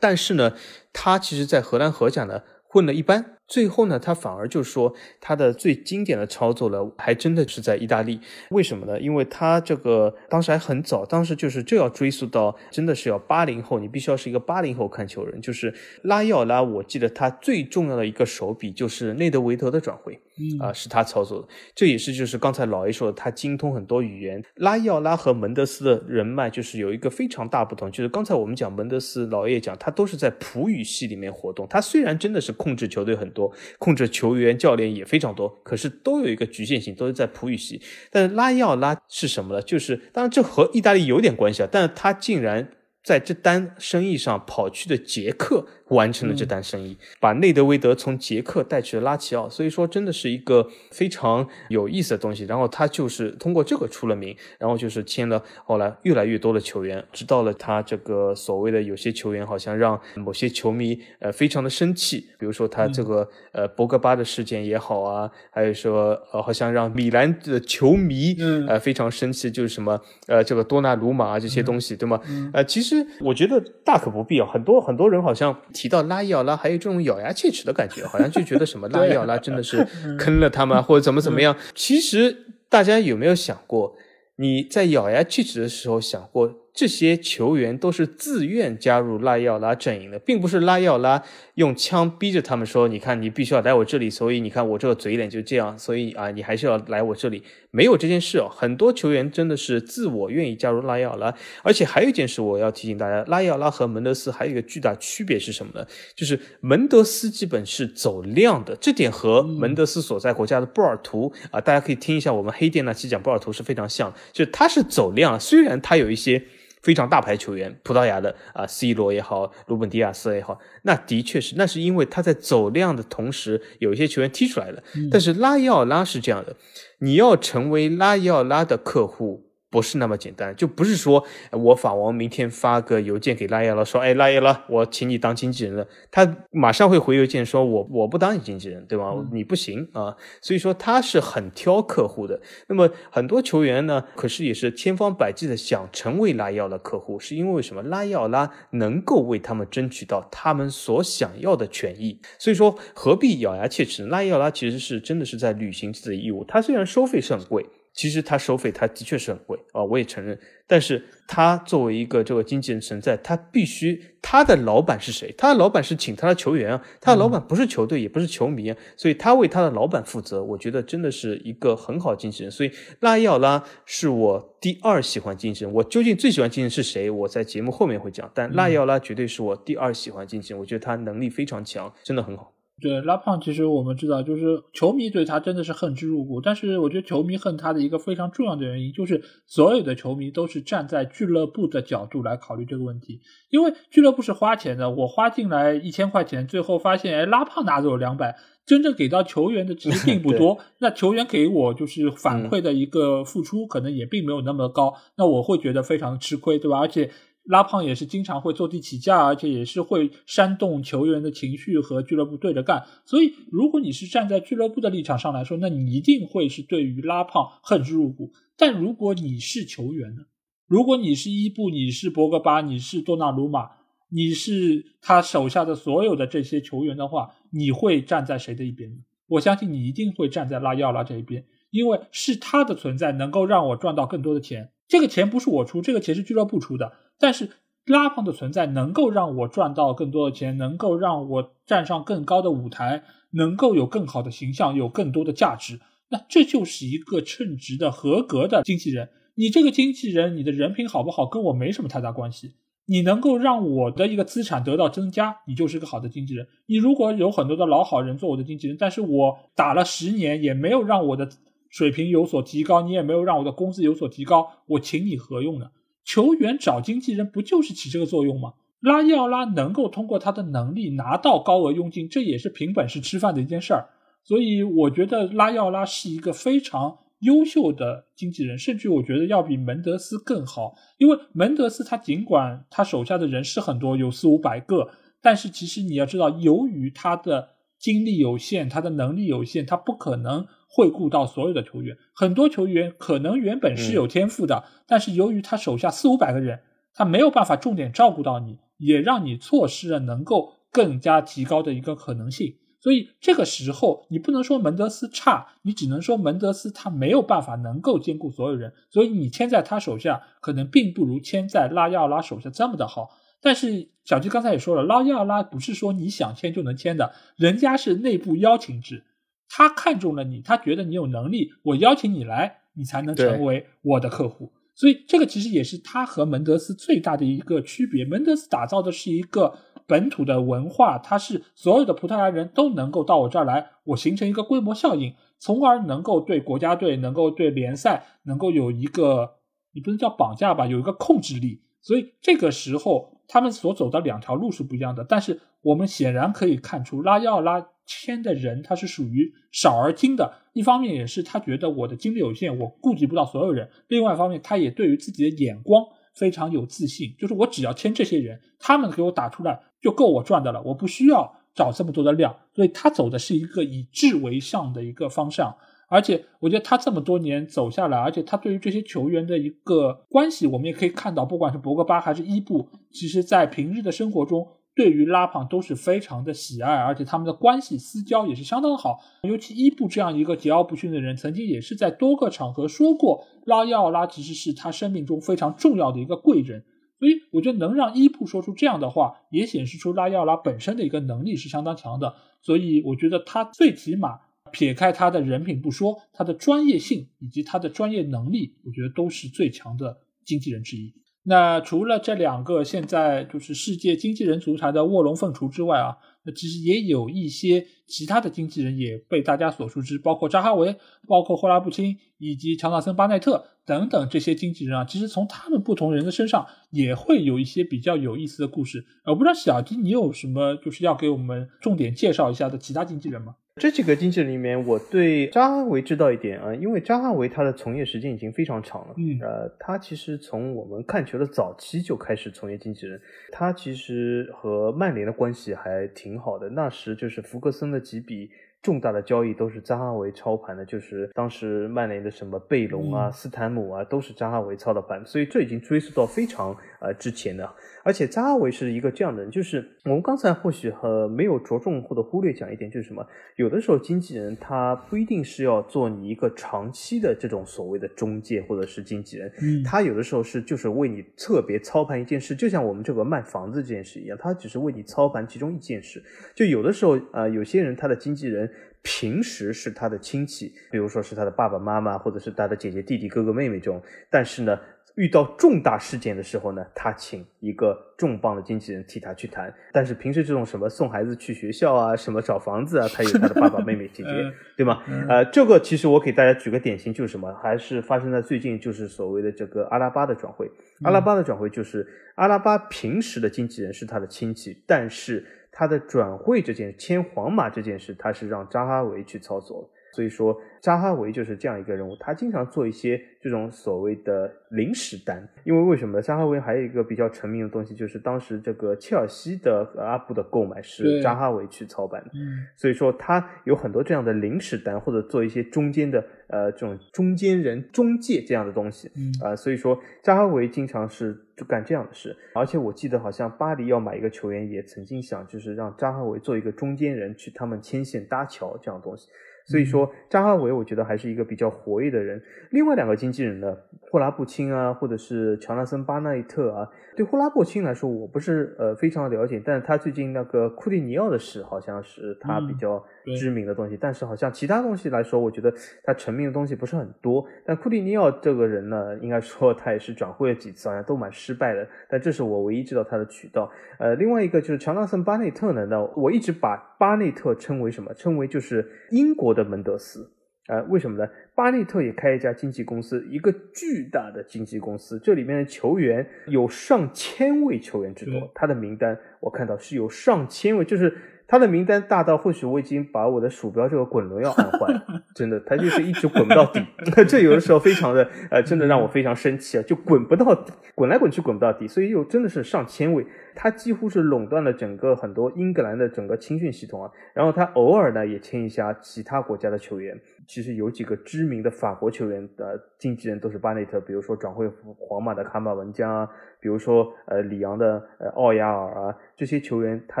Speaker 2: 但是呢，他其实，在荷兰荷甲呢混的一般，最后呢，他反而就说他的最经典的操作呢，还真的是在意大利。为什么呢？因为他这个当时还很早，当时就是这要追溯到，真的是要八零后，你必须要是一个八零后看球人。就是拉伊奥拉，我记得他最重要的一个手笔就是内德维德的转会。啊，是他操作的，这也是就是刚才老 A 说的，他精通很多语言。拉伊奥拉和门德斯的人脉就是有一个非常大不同，就是刚才我们讲门德斯，老 A 讲他都是在葡语系里面活动。他虽然真的是控制球队很多，控制球员、教练也非常多，可是都有一个局限性，都是在普语系。但是拉伊奥拉是什么呢？就是当然这和意大利有点关系啊，但是他竟然在这单生意上跑去的捷克。完成了这单生意，把内德维德从捷克带去了拉齐奥，所以说真的是一个非常有意思的东西。然后他就是通过这个出了名，然后就是签了后来越来越多的球员，知道了他这个所谓的有些球员好像让某些球迷呃非常的生气，比如说他这个呃博格巴的事件也好啊，还有说呃好像让米兰的球迷呃非常生气，就是什么呃这个多纳鲁马这些东西对吗？呃其实我觉得大可不必啊，很多很多人好像。提到拉伊奥拉，还有这种咬牙切齿的感觉，好像就觉得什么拉伊奥拉真的是 <laughs> 坑了他们，或者怎么怎么样。其实大家有没有想过，你在咬牙切齿的时候想过？这些球员都是自愿加入拉伊奥拉阵营的，并不是拉伊奥拉用枪逼着他们说：“你看，你必须要来我这里。”所以你看我这个嘴脸就这样。所以啊，你还是要来我这里。没有这件事哦。很多球员真的是自我愿意加入拉伊奥拉。而且还有一件事，我要提醒大家：拉伊奥拉和门德斯还有一个巨大区别是什么呢？就是门德斯基本是走量的，这点和门德斯所在国家的波尔图啊，大家可以听一下我们黑店那期讲波尔图是非常像，就是他是走量，虽然他有一些。非常大牌球员，葡萄牙的啊，C 罗也好，鲁本迪亚斯也好，那的确是，那是因为他在走量的同时，有一些球员踢出来了。但是拉伊奥拉是这样的，你要成为拉伊奥拉的客户。不是那么简单，就不是说我法王明天发个邮件给拉耶拉说，哎，拉耶拉，我请你当经纪人了，他马上会回邮件说，我我不当你经纪人，对吧？你不行啊，所以说他是很挑客户的。那么很多球员呢，可是也是千方百计的想成为拉耶拉的客户，是因为什么？拉耶拉能够为他们争取到他们所想要的权益，所以说何必咬牙切齿？拉耶拉其实是真的是在履行自己的义务，他虽然收费是很贵。其实他收费，他的确是很贵啊，我也承认。但是他作为一个这个经纪人存在，他必须他的老板是谁？他的老板是请他的球员啊，他的老板不是球队，也不是球迷啊，所以他为他的老板负责。我觉得真的是一个很好的经纪人。所以拉伊奥拉是我第二喜欢经纪人。我究竟最喜欢经纪人是谁？我在节目后面会讲。但拉伊奥拉绝对是我第二喜欢经纪人。我觉得他能力非常强，真的很好。
Speaker 1: 对拉胖，其实我们知道，就是球迷对他真的是恨之入骨。但是我觉得球迷恨他的一个非常重要的原因，就是所有的球迷都是站在俱乐部的角度来考虑这个问题。因为俱乐部是花钱的，我花进来一千块钱，最后发现，哎，拉胖拿走了两百，真正给到球员的 <laughs> 其实并不多。那球员给我就是反馈的一个付出，可能也并没有那么高。那我会觉得非常吃亏，对吧？而且。拉胖也是经常会坐地起价，而且也是会煽动球员的情绪和俱乐部对着干。所以，如果你是站在俱乐部的立场上来说，那你一定会是对于拉胖恨之入骨。但如果你是球员呢？如果你是伊布，你是博格巴，你是多纳鲁马，你是他手下的所有的这些球员的话，你会站在谁的一边呢？我相信你一定会站在拉伊奥拉这一边，因为是他的存在能够让我赚到更多的钱。这个钱不是我出，这个钱是俱乐部出的。但是拉胖的存在能够让我赚到更多的钱，能够让我站上更高的舞台，能够有更好的形象，有更多的价值。那这就是一个称职的、合格的经纪人。你这个经纪人，你的人品好不好，跟我没什么太大关系。你能够让我的一个资产得到增加，你就是个好的经纪人。你如果有很多的老好人做我的经纪人，但是我打了十年也没有让我的。水平有所提高，你也没有让我的工资有所提高，我请你何用呢？球员找经纪人不就是起这个作用吗？拉伊奥拉能够通过他的能力拿到高额佣金，这也是凭本事吃饭的一件事儿。所以我觉得拉伊奥拉是一个非常优秀的经纪人，甚至我觉得要比门德斯更好。因为门德斯他尽管他手下的人是很多，有四五百个，但是其实你要知道，由于他的精力有限，他的能力有限，他不可能。会顾到所有的球员，很多球员可能原本是有天赋的，但是由于他手下四五百个人，他没有办法重点照顾到你，也让你错失了能够更加提高的一个可能性。所以这个时候，你不能说门德斯差，你只能说门德斯他没有办法能够兼顾所有人，所以你签在他手下，可能并不如签在拉亚奥拉手下这么的好。但是小吉刚才也说了，拉亚奥拉不是说你想签就能签的，人家是内部邀请制。他看中了你，他觉得你有能力，我邀请你来，你才能成为我的客户。所以这个其实也是他和门德斯最大的一个区别。门德斯打造的是一个本土的文化，它是所有的葡萄牙人都能够到我这儿来，我形成一个规模效应，从而能够对国家队、能够对联赛能够有一个，你不能叫绑架吧，有一个控制力。所以这个时候他们所走的两条路是不一样的。但是我们显然可以看出，拉奥拉。签的人他是属于少而精的，一方面也是他觉得我的精力有限，我顾及不到所有人；另外一方面，他也对于自己的眼光非常有自信，就是我只要签这些人，他们给我打出来就够我赚的了，我不需要找这么多的量。所以他走的是一个以质为上的一个方向，而且我觉得他这么多年走下来，而且他对于这些球员的一个关系，我们也可以看到，不管是博格巴还是伊布，其实在平日的生活中。对于拉胖都是非常的喜爱，而且他们的关系私交也是相当好。尤其伊布这样一个桀骜不驯的人，曾经也是在多个场合说过，拉伊奥拉其实是他生命中非常重要的一个贵人。所以我觉得能让伊布说出这样的话，也显示出拉伊奥拉本身的一个能力是相当强的。所以我觉得他最起码撇开他的人品不说，他的专业性以及他的专业能力，我觉得都是最强的经纪人之一。那除了这两个现在就是世界经纪人足坛的卧龙凤雏之外啊，那其实也有一些其他的经纪人也被大家所熟知，包括扎哈维、包括霍拉布钦以及乔纳森巴奈特等等这些经纪人啊。其实从他们不同人的身上也会有一些比较有意思的故事。我不知道小迪你有什么就是要给我们重点介绍一下的其他经纪人吗？
Speaker 2: 这几个经纪人里面，我对扎哈维知道一点啊，因为扎哈维他的从业时间已经非常长了。
Speaker 1: 嗯，
Speaker 2: 呃，他其实从我们看球的早期就开始从业经纪人，他其实和曼联的关系还挺好的。那时就是福格森的几笔重大的交易都是扎哈维操盘的，就是当时曼联的什么贝隆啊、斯坦姆啊，都是扎哈维操的盘，所以这已经追溯到非常呃之前的。而且扎哈维是一个这样的人，就是我们刚才或许和没有着重或者忽略讲一点，就是什么？有的时候经纪人他不一定是要做你一个长期的这种所谓的中介或者是经纪人，
Speaker 1: 嗯，
Speaker 2: 他有的时候是就是为你特别操盘一件事，就像我们这个卖房子这件事一样，他只是为你操盘其中一件事。就有的时候啊，有些人他的经纪人平时是他的亲戚，比如说是他的爸爸妈妈或者是他的姐姐弟弟哥哥妹妹这种，但是呢。遇到重大事件的时候呢，他请一个重磅的经纪人替他去谈。但是平时这种什么送孩子去学校啊，什么找房子啊，他有他的爸爸妹妹姐姐，对吗？呃，这个其实我给大家举个典型，就是什么，还是发生在最近，就是所谓的这个阿拉巴的转会。阿拉巴的转会就是阿拉巴平时的经纪人是他的亲戚，但是他的转会这件签皇马这件事，他是让扎哈维去操作。所以说，扎哈维就是这样一个人物，他经常做一些这种所谓的临时单。因为为什么？扎哈维还有一个比较成名的东西，就是当时这个切尔西的阿布的购买是扎哈维去操办的。
Speaker 1: 嗯，
Speaker 2: 所以说他有很多这样的临时单，或者做一些中间的呃这种中间人、中介这样的东西。
Speaker 1: 嗯
Speaker 2: 啊，所以说扎哈维经常是就干这样的事。而且我记得好像巴黎要买一个球员，也曾经想就是让扎哈维做一个中间人，去他们牵线搭桥这样的东西。所以说，扎哈维我觉得还是一个比较活跃的人。另外两个经纪人呢，霍拉布钦啊，或者是乔纳森巴奈特啊。对霍拉布钦来说，我不是呃非常了解，但是他最近那个库蒂尼奥的事，好像是他比较知名的东西。但是好像其他东西来说，我觉得他成名的东西不是很多。但库蒂尼奥这个人呢，应该说他也是转会了几次，好像都蛮失败的。但这是我唯一知道他的渠道。呃，另外一个就是乔纳森巴内特呢，那我一直把巴内特称为什么？称为就是英国的门德斯。呃，为什么呢？巴内特也开一家经纪公司，一个巨大的经纪公司，这里面的球员有上千位球员之多，他的名单我看到是有上千位，就是他的名单大到或许我已经把我的鼠标这个滚轮要按坏了，<laughs> 真的，他就是一直滚不到底，<laughs> 这有的时候非常的呃，真的让我非常生气啊，就滚不到底，滚来滚去滚不到底，所以又真的是上千位。他几乎是垄断了整个很多英格兰的整个青训系统啊，然后他偶尔呢也签一下其他国家的球员。其实有几个知名的法国球员的经纪人都是巴内特，比如说转会皇马的卡马文加啊，比如说呃里昂的呃奥亚尔啊，这些球员他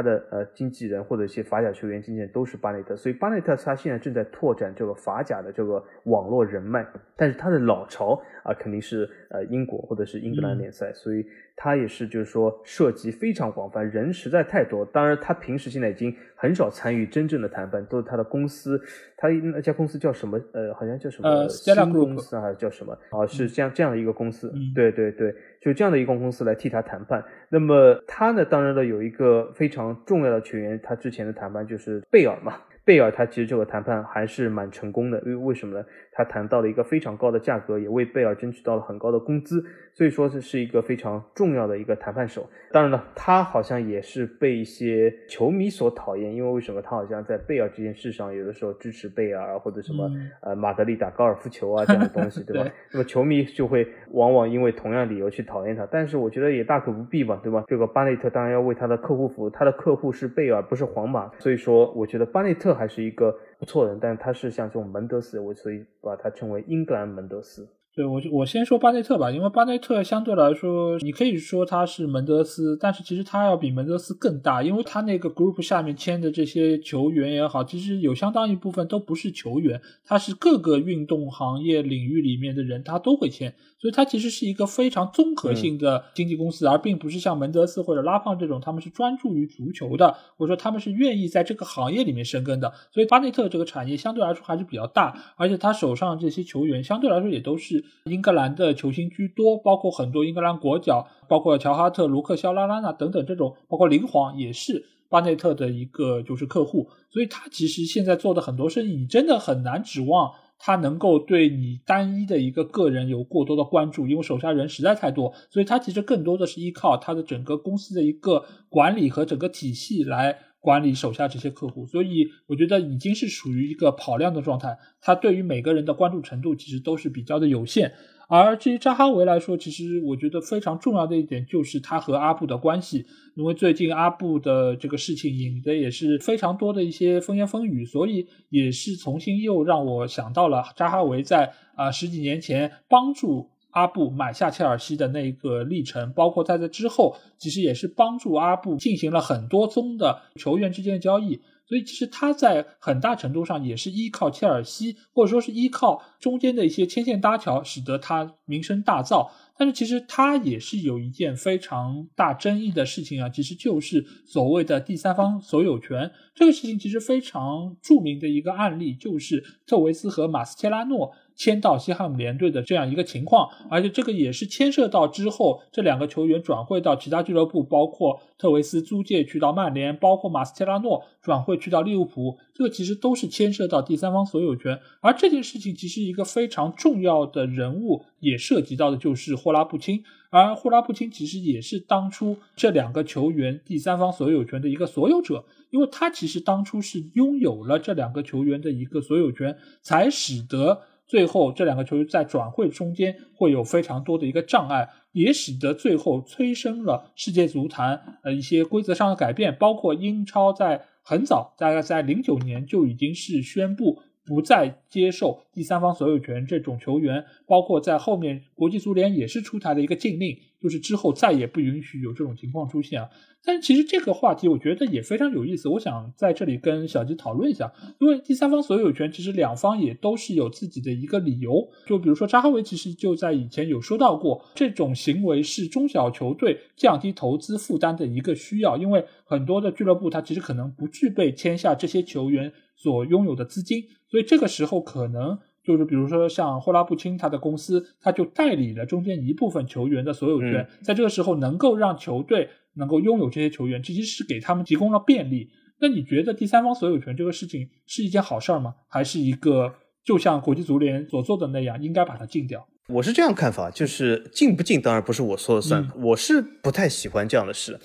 Speaker 2: 的呃经纪人或者一些法甲球员经纪人都是巴内特。所以巴内特他现在正在拓展这个法甲的这个网络人脉，但是他的老巢啊肯定是呃英国或者是英格兰联赛，所以。他也是，就是说涉及非常广泛，人实在太多。当然，他平时现在已经很少参与真正的谈判，都是他的公司。他那家公司叫什么？呃，好像叫什么新公司还是叫什么？啊，是这样这样的一个公司。对对对，就这样的一个公司来替他谈判。那么他呢，当然了，有一个非常重要的球员，他之前的谈判就是贝尔嘛。贝尔他其实这个谈判还是蛮成功的，因为为什么呢？他谈到了一个非常高的价格，也为贝尔争取到了很高的工资，所以说这是一个非常重要的一个谈判手。当然了，他好像也是被一些球迷所讨厌，因为为什么？他好像在贝尔这件事上，有的时候支持贝尔或者什么呃马德里打高尔夫球啊这样的东西，<laughs> 对吧？那么球迷就会往往因为同样理由去讨厌他，但是我觉得也大可不必吧，对吧？这个巴内特当然要为他的客户服务，他的客户是贝尔，不是皇马，所以说我觉得巴内特还是一个不错的人，但他是像这种门德斯，我所以把他称为英格兰门德斯。
Speaker 1: 对我，我先说巴内特吧，因为巴内特相对来说，你可以说他是门德斯，但是其实他要比门德斯更大，因为他那个 group 下面签的这些球员也好，其实有相当一部分都不是球员，他是各个运动行业领域里面的人，他都会签，所以他其实是一个非常综合性的经纪公司，而并不是像门德斯或者拉胖这种，他们是专注于足球的，或者说他们是愿意在这个行业里面深根的，所以巴内特这个产业相对来说还是比较大，而且他手上这些球员相对来说也都是。英格兰的球星居多，包括很多英格兰国脚，包括乔哈特、卢克肖拉拉纳等等这种，包括林皇也是。巴内特的一个就是客户，所以他其实现在做的很多生意，你真的很难指望他能够对你单一的一个个人有过多的关注，因为手下人实在太多，所以他其实更多的是依靠他的整个公司的一个管理和整个体系来管理手下这些客户，所以我觉得已经是属于一个跑量的状态，他对于每个人的关注程度其实都是比较的有限。而至于扎哈维来说，其实我觉得非常重要的一点就是他和阿布的关系，因为最近阿布的这个事情引的也是非常多的一些风言风语，所以也是重新又让我想到了扎哈维在啊十几年前帮助阿布买下切尔西的那个历程，包括他在之后，其实也是帮助阿布进行了很多宗的球员之间的交易。所以其实他在很大程度上也是依靠切尔西，或者说是依靠中间的一些牵线搭桥，使得他名声大噪。但是其实他也是有一件非常大争议的事情啊，其实就是所谓的第三方所有权。这个事情其实非常著名的一个案例，就是特维斯和马斯切拉诺。签到西汉姆联队的这样一个情况，而且这个也是牵涉到之后这两个球员转会到其他俱乐部，包括特维斯租借去到曼联，包括马斯切拉诺转会去到利物浦，这个其实都是牵涉到第三方所有权。而这件事情其实一个非常重要的人物也涉及到的就是霍拉布钦，而霍拉布钦其实也是当初这两个球员第三方所有权的一个所有者，因为他其实当初是拥有了这两个球员的一个所有权，才使得。最后，这两个球员在转会中间会有非常多的一个障碍，也使得最后催生了世界足坛呃一些规则上的改变，包括英超在很早，大概在零九年就已经是宣布不再接受第三方所有权这种球员，包括在后面国际足联也是出台了一个禁令，就是之后再也不允许有这种情况出现啊。但其实这个话题我觉得也非常有意思，我想在这里跟小吉讨论一下。因为第三方所有权，其实两方也都是有自己的一个理由。就比如说扎哈维，其实就在以前有说到过，这种行为是中小球队降低投资负担的一个需要。因为很多的俱乐部它其实可能不具备签下这些球员所拥有的资金，所以这个时候可能就是比如说像霍拉布钦他的公司，他就代理了中间一部分球员的所有权，在这个时候能够让球队。能够拥有这些球员，其实是给他们提供了便利。那你觉得第三方所有权这个事情是一件好事儿吗？还是一个就像国际足联所做的那样，应该把它禁掉？
Speaker 2: 我是这样看法，就是禁不禁当然不是我说了算，我是不太喜欢这样的事。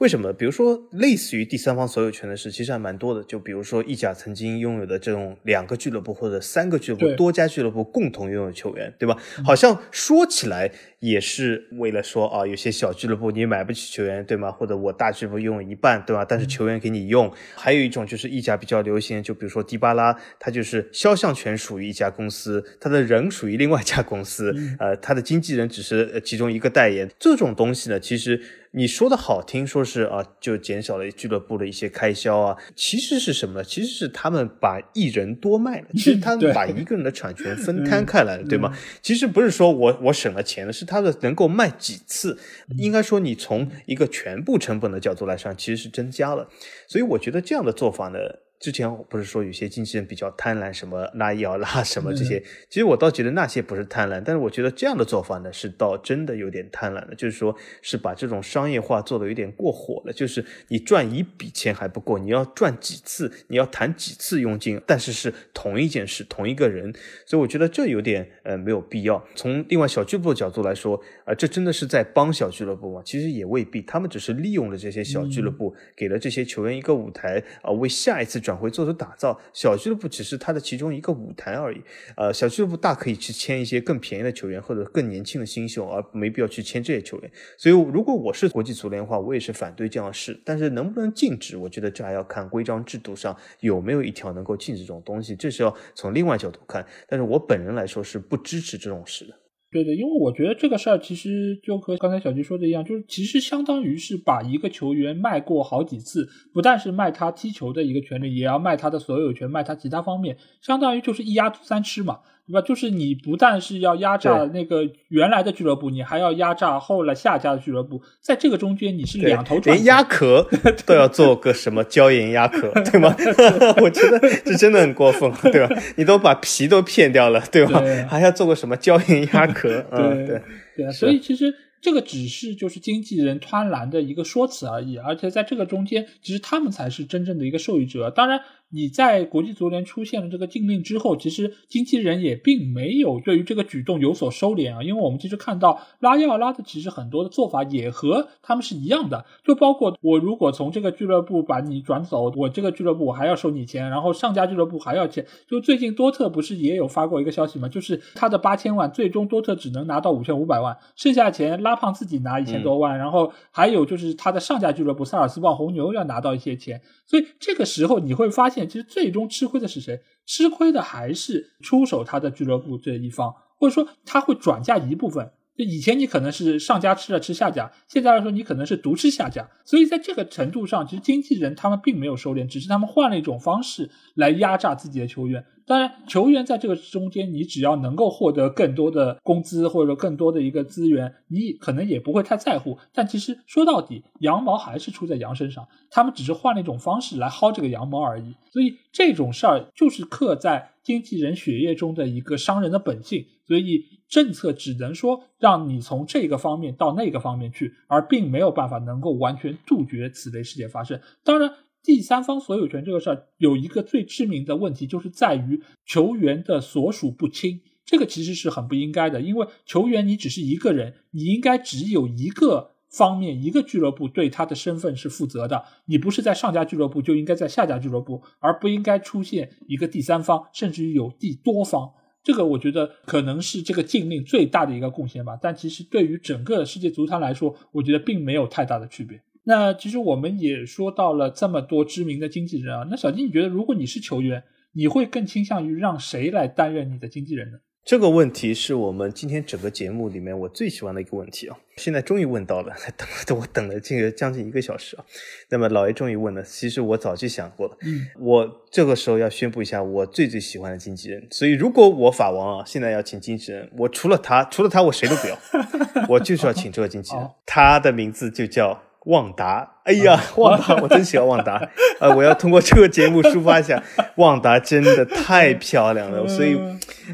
Speaker 2: 为什么？比如说，类似于第三方所有权的事，其实还蛮多的。就比如说，意甲曾经拥有的这种两个俱乐部或者三个俱乐部、多家俱乐部共同拥有球员，对吧？好像说起来也是为了说啊，有些小俱乐部你买不起球员，对吗？或者我大俱乐部拥有一半，对吧？但是球员给你用。还有一种就是意甲比较流行，就比如说迪巴拉，他就是肖像权属于一家公司，他的人属于另外一家公司，呃，他的经纪人只是其中一个代言。这种东西呢，其实。你说的好听，说是啊，就减少了俱乐部的一些开销啊，其实是什么呢？其实是他们把一人多卖了，其实 <laughs> 他们把一个人的产权分摊开来了，对吗？其实不是说我我省了钱了，是他的能够卖几次，应该说你从一个全部成本的角度来上，其实是增加了，所以我觉得这样的做法呢。之前不是说有些经纪人比较贪婪，什么拉伊奥拉什么这些，其实我倒觉得那些不是贪婪，但是我觉得这样的做法呢是倒真的有点贪婪了，就是说是把这种商业化做的有点过火了，就是你赚一笔钱还不够，你要赚几次，你要谈几次佣金，但是是同一件事，同一个人，所以我觉得这有点呃没有必要。从另外小俱乐部的角度来说，啊，这真的是在帮小俱乐部吗？其实也未必，他们只是利用了这些小俱乐部，给了这些球员一个舞台啊，为下一次转。转会做出打造，小俱乐部只是他的其中一个舞台而已。呃，小俱乐部大可以去签一些更便宜的球员或者更年轻的新秀，而没必要去签这些球员。所以，如果我是国际足联的话，我也是反对这样的事。但是，能不能禁止？我觉得这还要看规章制度上有没有一条能够禁止这种东西，这是要从另外角度看。但是我本人来说是不支持这种事的。
Speaker 1: 对的，因为我觉得这个事儿其实就和刚才小吉说的一样，就是其实相当于是把一个球员卖过好几次，不但是卖他踢球的一个权利，也要卖他的所有权，卖他其他方面，相当于就是一鸭三吃嘛。对吧？就是你不但是要压榨那个原来的俱乐部，你还要压榨后来下家的俱乐部，在这个中间你是两头转，
Speaker 2: 连鸭壳都要做个什么椒盐鸭壳，对吗？<laughs> 我觉得这真的很过分，对吧？你都把皮都骗掉了，对吧？还要做个什么椒盐鸭壳？
Speaker 1: 对对对，所以其实。这个只是就是经纪人贪婪的一个说辞而已，而且在这个中间，其实他们才是真正的一个受益者。当然。你在国际足联出现了这个禁令之后，其实经纪人也并没有对于这个举动有所收敛啊，因为我们其实看到拉亚拉的其实很多的做法也和他们是一样的，就包括我如果从这个俱乐部把你转走，我这个俱乐部我还要收你钱，然后上家俱乐部还要钱。就最近多特不是也有发过一个消息吗？就是他的八千万，最终多特只能拿到五千五百万，剩下钱拉胖自己拿一千多万，然后还有就是他的上家俱乐部萨尔斯堡红牛要拿到一些钱，所以这个时候你会发现，其实最终吃亏的是谁？吃亏的还是出手他的俱乐部这一方，或者说他会转嫁一部分。以前你可能是上家吃了吃下家，现在来说你可能是独吃下家。所以在这个程度上，其实经纪人他们并没有收敛，只是他们换了一种方式来压榨自己的球员。当然，球员在这个中间，你只要能够获得更多的工资，或者说更多的一个资源，你可能也不会太在乎。但其实说到底，羊毛还是出在羊身上，他们只是换了一种方式来薅这个羊毛而已。所以这种事儿就是刻在经纪人血液中的一个商人的本性。所以政策只能说让你从这个方面到那个方面去，而并没有办法能够完全杜绝此类事件发生。当然。第三方所有权这个事儿有一个最致命的问题，就是在于球员的所属不清。这个其实是很不应该的，因为球员你只是一个人，你应该只有一个方面，一个俱乐部对他的身份是负责的。你不是在上家俱乐部，就应该在下家俱乐部，而不应该出现一个第三方，甚至于有第多方。这个我觉得可能是这个禁令最大的一个贡献吧。但其实对于整个世界足坛来说，我觉得并没有太大的区别。那其实我们也说到了这么多知名的经纪人啊，那小金，你觉得如果你是球员，你会更倾向于让谁来担任你的经纪人呢？
Speaker 2: 这个问题是我们今天整个节目里面我最喜欢的一个问题啊！现在终于问到了，等等 <laughs> 我等了这个将近一个小时啊。那么老爷终于问了，其实我早就想过了，嗯，我这个时候要宣布一下我最最喜欢的经纪人。所以如果我法王啊现在要请经纪人，我除了他，除了他我谁都不要，<laughs> 我就是要请这个经纪人，他的名字就叫。旺达，哎呀，<laughs> 旺达，我真喜欢旺达，<laughs> 呃，我要通过这个节目抒发一下，<laughs> 旺达真的太漂亮了，所以，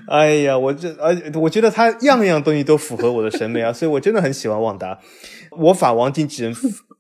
Speaker 2: 哎呀，我这，呃，我觉得它样样东西都符合我的审美啊，所以我真的很喜欢旺达，我法王经纪人。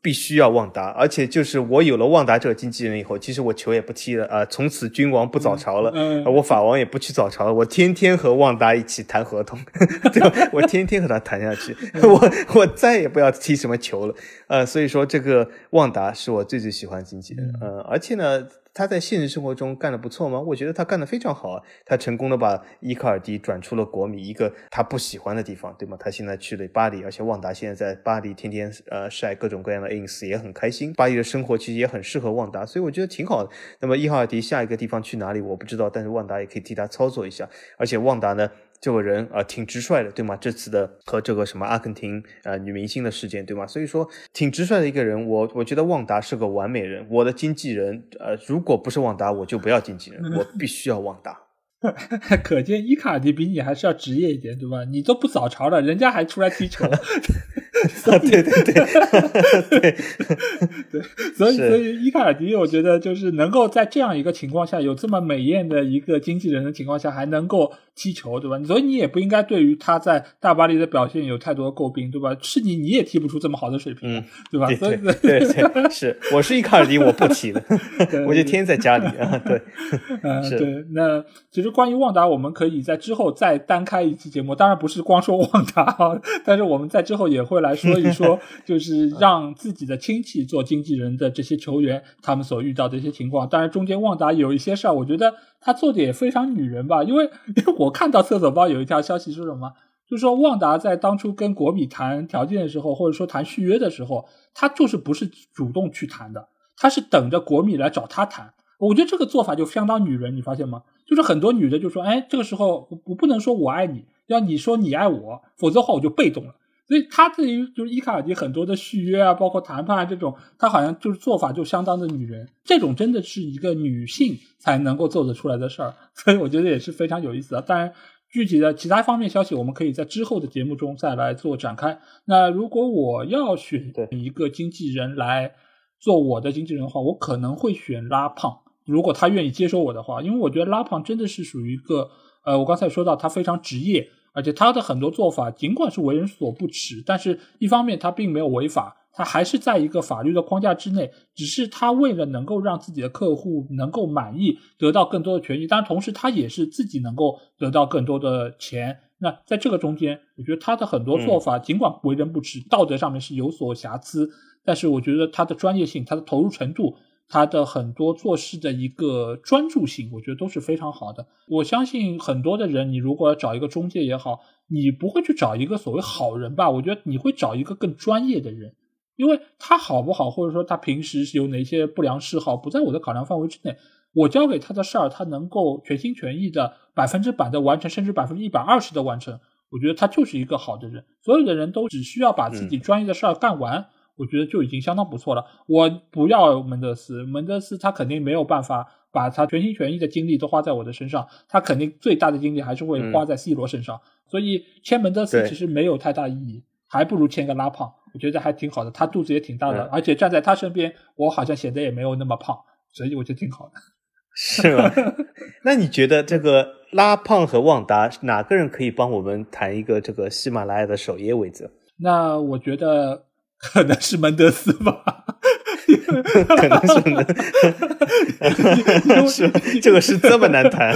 Speaker 2: 必须要旺达，而且就是我有了旺达这个经纪人以后，其实我球也不踢了啊，从此君王不早朝了，我法王也不去早朝了，我天天和旺达一起谈合同，<laughs> 对吧？我天天和他谈下去，我我再也不要踢什么球了，呃，所以说这个旺达是我最最喜欢经纪人，呃，而且呢。他在现实生活中干的不错吗？我觉得他干的非常好啊！他成功的把伊卡尔迪转出了国米，一个他不喜欢的地方，对吗？他现在去了巴黎，而且旺达现在在巴黎天天呃晒各种各样的 ins，也很开心。巴黎的生活其实也很适合旺达，所以我觉得挺好的。那么伊卡尔迪下一个地方去哪里我不知道，但是旺达也可以替他操作一下，而且旺达呢。这个人啊，挺直率的，对吗？这次的和这个什么阿根廷呃女明星的事件，对吗？所以说挺直率的一个人，我我觉得旺达是个完美人。我的经纪人，呃，如果不是旺达，我就不要经纪人，<laughs> 我必须要旺达。<laughs>
Speaker 1: 可见伊卡迪比你还是要职业一点，对吧？你都不早朝了，人家还出来踢球。<laughs>
Speaker 2: 对对对对 <laughs>
Speaker 1: 对，所以所以伊卡尔迪，我觉得就是能够在这样一个情况下，有这么美艳的一个经纪人的情况下，还能够踢球，对吧？所以你也不应该对于他在大巴黎的表现有太多诟病，对吧？是你你也踢不出这么好的水平，对吧？
Speaker 2: 对对对，是我是伊卡尔迪，我不踢了，我就天天在家里啊。对，
Speaker 1: 嗯，对。那其实关于旺达，我们可以在之后再单开一期节目，当然不是光说旺达啊，但是我们在之后也会来。说一说，<laughs> 就是让自己的亲戚做经纪人的这些球员，他们所遇到的一些情况。当然，中间旺达有一些事儿，我觉得他做的也非常女人吧。因为因为我看到厕所包有一条消息说什么，就是说旺达在当初跟国米谈条件的时候，或者说谈续约的时候，他就是不是主动去谈的，他是等着国米来找他谈。我觉得这个做法就相当女人，你发现吗？就是很多女的就说，哎，这个时候我不能说我爱你，要你说你爱我，否则的话我就被动了。所以他对于就是伊卡尔迪很多的续约啊，包括谈判啊这种，他好像就是做法就相当的女人，这种真的是一个女性才能够做得出来的事儿，所以我觉得也是非常有意思的。当然，具体的其他方面消息，我们可以在之后的节目中再来做展开。那如果我要选一个经纪人来做我的经纪人的话，我可能会选拉胖，如果他愿意接收我的话，因为我觉得拉胖真的是属于一个，呃，我刚才说到他非常职业。而且他的很多做法尽管是为人所不齿，但是一方面他并没有违法。他还是在一个法律的框架之内，只是他为了能够让自己的客户能够满意，得到更多的权益，当然同时他也是自己能够得到更多的钱。那在这个中间，我觉得他的很多做法，尽管为人不齿，道德上面是有所瑕疵，但是我觉得他的专业性、他的投入程度、他的很多做事的一个专注性，我觉得都是非常好的。我相信很多的人，你如果要找一个中介也好，你不会去找一个所谓好人吧？我觉得你会找一个更专业的人。因为他好不好，或者说他平时有哪些不良嗜好，不在我的考量范围之内。我交给他的事儿，他能够全心全意的百分之百的完成，甚至百分之一百二十的完成。我觉得他就是一个好的人。所有的人都只需要把自己专业的事儿干完，我觉得就已经相当不错了。我不要门德斯，门德斯他肯定没有办法把他全心全意的精力都花在我的身上，他肯定最大的精力还是会花在 C 罗身上。所以签门德斯其实没有太大意义，还不如签个拉胖。我觉得还挺好的，他肚子也挺大的，而且站在他身边，我好像显得也没有那么胖，所以我觉得挺好的。<laughs>
Speaker 2: 是吗？<laughs> 那你觉得这个拉胖和旺达哪个人可以帮我们谈一个这个喜马拉雅的首页位置？
Speaker 1: 那我觉得可能是门德斯吧。
Speaker 2: 可能是呢，是这个是这么难谈，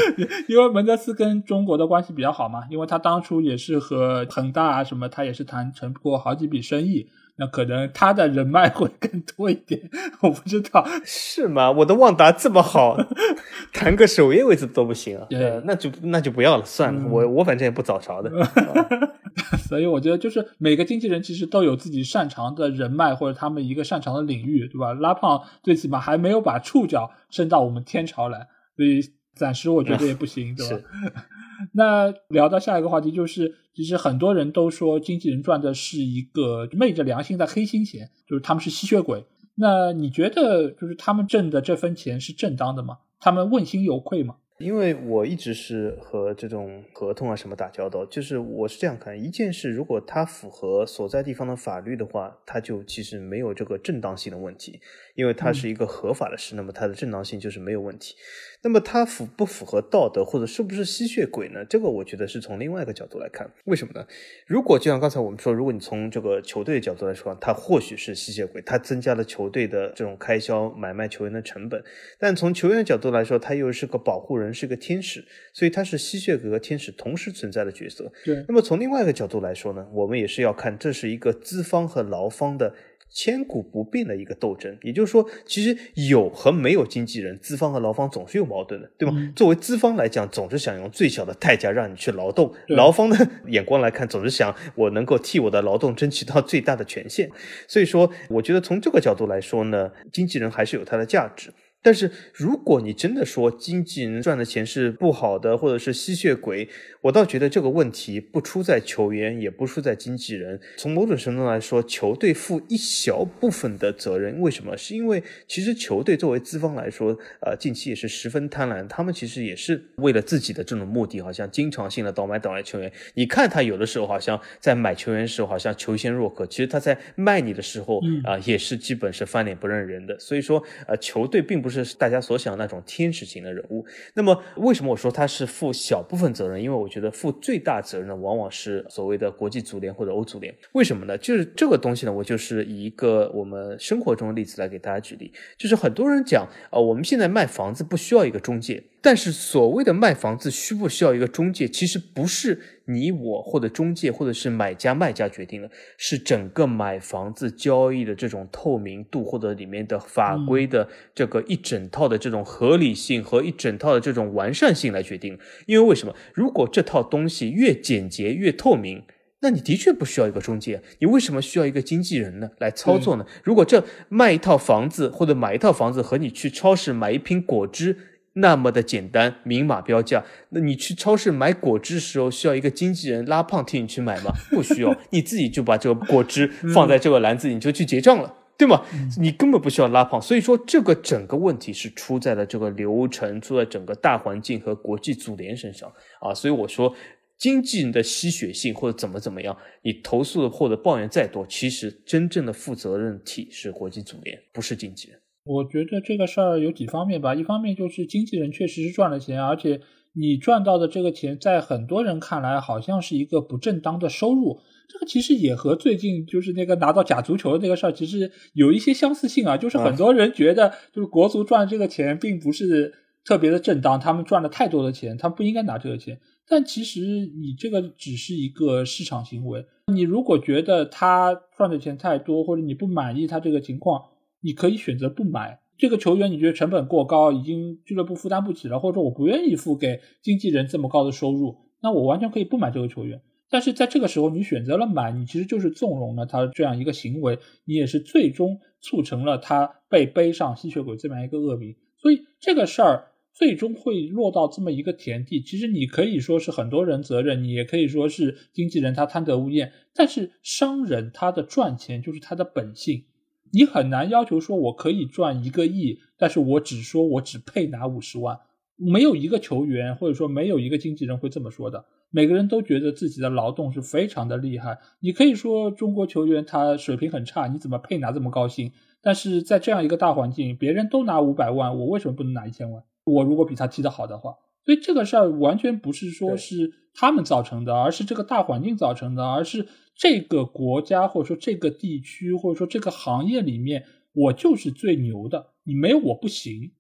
Speaker 1: 因为门德斯跟中国的关系比较好嘛，因为他当初也是和恒大啊什么，他也是谈成过好几笔生意，那可能他的人脉会更多一点，我不知道
Speaker 2: 是吗？我的旺达这么好，<laughs> 谈个首页位置都不行啊？
Speaker 1: 对，
Speaker 2: 那就那就不要了，算了，我我反正也不早朝的。<laughs> <laughs>
Speaker 1: 所以我觉得，就是每个经纪人其实都有自己擅长的人脉，或者他们一个擅长的领域，对吧？拉胖最起码还没有把触角伸到我们天朝来，所以暂时我觉得也不行，<laughs> 对吧？<laughs> 那聊到下一个话题，就是其实很多人都说经纪人赚的是一个昧着良心的黑心钱，就是他们是吸血鬼。那你觉得，就是他们挣的这份钱是正当的吗？他们问心有愧吗？
Speaker 2: 因为我一直是和这种合同啊什么打交道，就是我是这样看，一件事如果它符合所在地方的法律的话，它就其实没有这个正当性的问题，因为它是一个合法的事，那么它的正当性就是没有问题。那么它符不符合道德，或者是不是吸血鬼呢？这个我觉得是从另外一个角度来看。为什么呢？如果就像刚才我们说，如果你从这个球队的角度来说，他或许是吸血鬼，他增加了球队的这种开销、买卖球员的成本；但从球员的角度来说，他又是个保护人，是个天使，所以他是吸血鬼和天使同时存在的角色。
Speaker 1: 对。
Speaker 2: 那么从另外一个角度来说呢，我们也是要看这是一个资方和劳方的。千古不变的一个斗争，也就是说，其实有和没有经纪人，资方和劳方总是有矛盾的，对吗？作为资方来讲，总是想用最小的代价让你去劳动；劳方的 <laughs> 眼光来看，总是想我能够替我的劳动争取到最大的权限。所以说，我觉得从这个角度来说呢，经纪人还是有它的价值。但是，如果你真的说经纪人赚的钱是不好的，或者是吸血鬼，我倒觉得这个问题不出在球员，也不出在经纪人。从某种程度来说，球队负一小部分的责任。为什么？是因为其实球队作为资方来说，呃，近期也是十分贪婪。他们其实也是为了自己的这种目的，好像经常性的倒买倒卖球员。你看他有的时候好像在买球员的时候好像求贤若渴，其实他在卖你的时候啊，也是基本是翻脸不认人的。所以说，呃，球队并不是大家所想的那种天使型的人物。那么，为什么我说他是负小部分责任？因为我觉得负最大责任的往往是所谓的国际足联或者欧足联。为什么呢？就是这个东西呢，我就是以一个我们生活中的例子来给大家举例。就是很多人讲啊，我们现在卖房子不需要一个中介。但是所谓的卖房子需不需要一个中介，其实不是你我或者中介或者是买家卖家决定的，是整个买房子交易的这种透明度或者里面的法规的这个一整套的这种合理性和一整套的这种完善性来决定。因为为什么？如果这套东西越简洁越透明，那你的确不需要一个中介，你为什么需要一个经纪人呢来操作呢？如果这卖一套房子或者买一套房子和你去超市买一瓶果汁。那么的简单，明码标价。那你去超市买果汁时候，需要一个经纪人拉胖替你去买吗？<laughs> 不需要，你自己就把这个果汁放在这个篮子，你就去结账了，对吗？你根本不需要拉胖。所以说，这个整个问题是出在了这个流程，出在整个大环境和国际足联身上啊。所以我说，经纪人的吸血性或者怎么怎么样，你投诉或者抱怨再多，其实真正的负责任体是国际足联，不是经纪人。
Speaker 1: 我觉得这个事儿有几方面吧，一方面就是经纪人确实是赚了钱，而且你赚到的这个钱，在很多人看来好像是一个不正当的收入。这个其实也和最近就是那个拿到假足球的那个事儿，其实有一些相似性啊。就是很多人觉得，就是国足赚这个钱并不是特别的正当，他们赚了太多的钱，他们不应该拿这个钱。但其实你这个只是一个市场行为。你如果觉得他赚的钱太多，或者你不满意他这个情况，你可以选择不买这个球员。你觉得成本过高，已经俱乐部负担不起了，或者说我不愿意付给经纪人这么高的收入，那我完全可以不买这个球员。但是在这个时候，你选择了买，你其实就是纵容了他这样一个行为，你也是最终促成了他被背上吸血鬼这么一个恶名。所以这个事儿最终会落到这么一个田地。其实你可以说是很多人责任，你也可以说是经纪人他贪得无厌。但是商人他的赚钱就是他的本性，你很难要求说我可以赚一个亿，但是我只说我只配拿五十万。没有一个球员或者说没有一个经纪人会这么说的。每个人都觉得自己的劳动是非常的厉害。你可以说中国球员他水平很差，你怎么配拿这么高薪？但是在这样一个大环境，别人都拿五百万，我为什么不能拿一千万？我如果比他踢得好的话，所以这个事儿完全不是说是他们造成的，而是这个大环境造成的，而是这个国家或者说这个地区或者说这个行业里面，我就是最牛的，你没有我不行。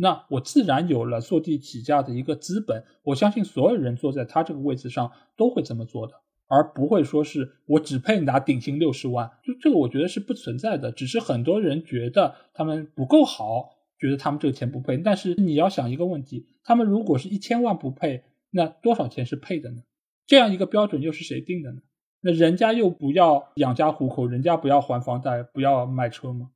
Speaker 1: 那我自然有了坐地起价的一个资本，我相信所有人坐在他这个位置上都会这么做的，而不会说是我只配拿顶薪六十万，就这个我觉得是不存在的，只是很多人觉得他们不够好，觉得他们这个钱不配。但是你要想一个问题，他们如果是一千万不配，那多少钱是配的呢？这样一个标准又是谁定的呢？那人家又不要养家糊口，人家不要还房贷，不要卖车吗？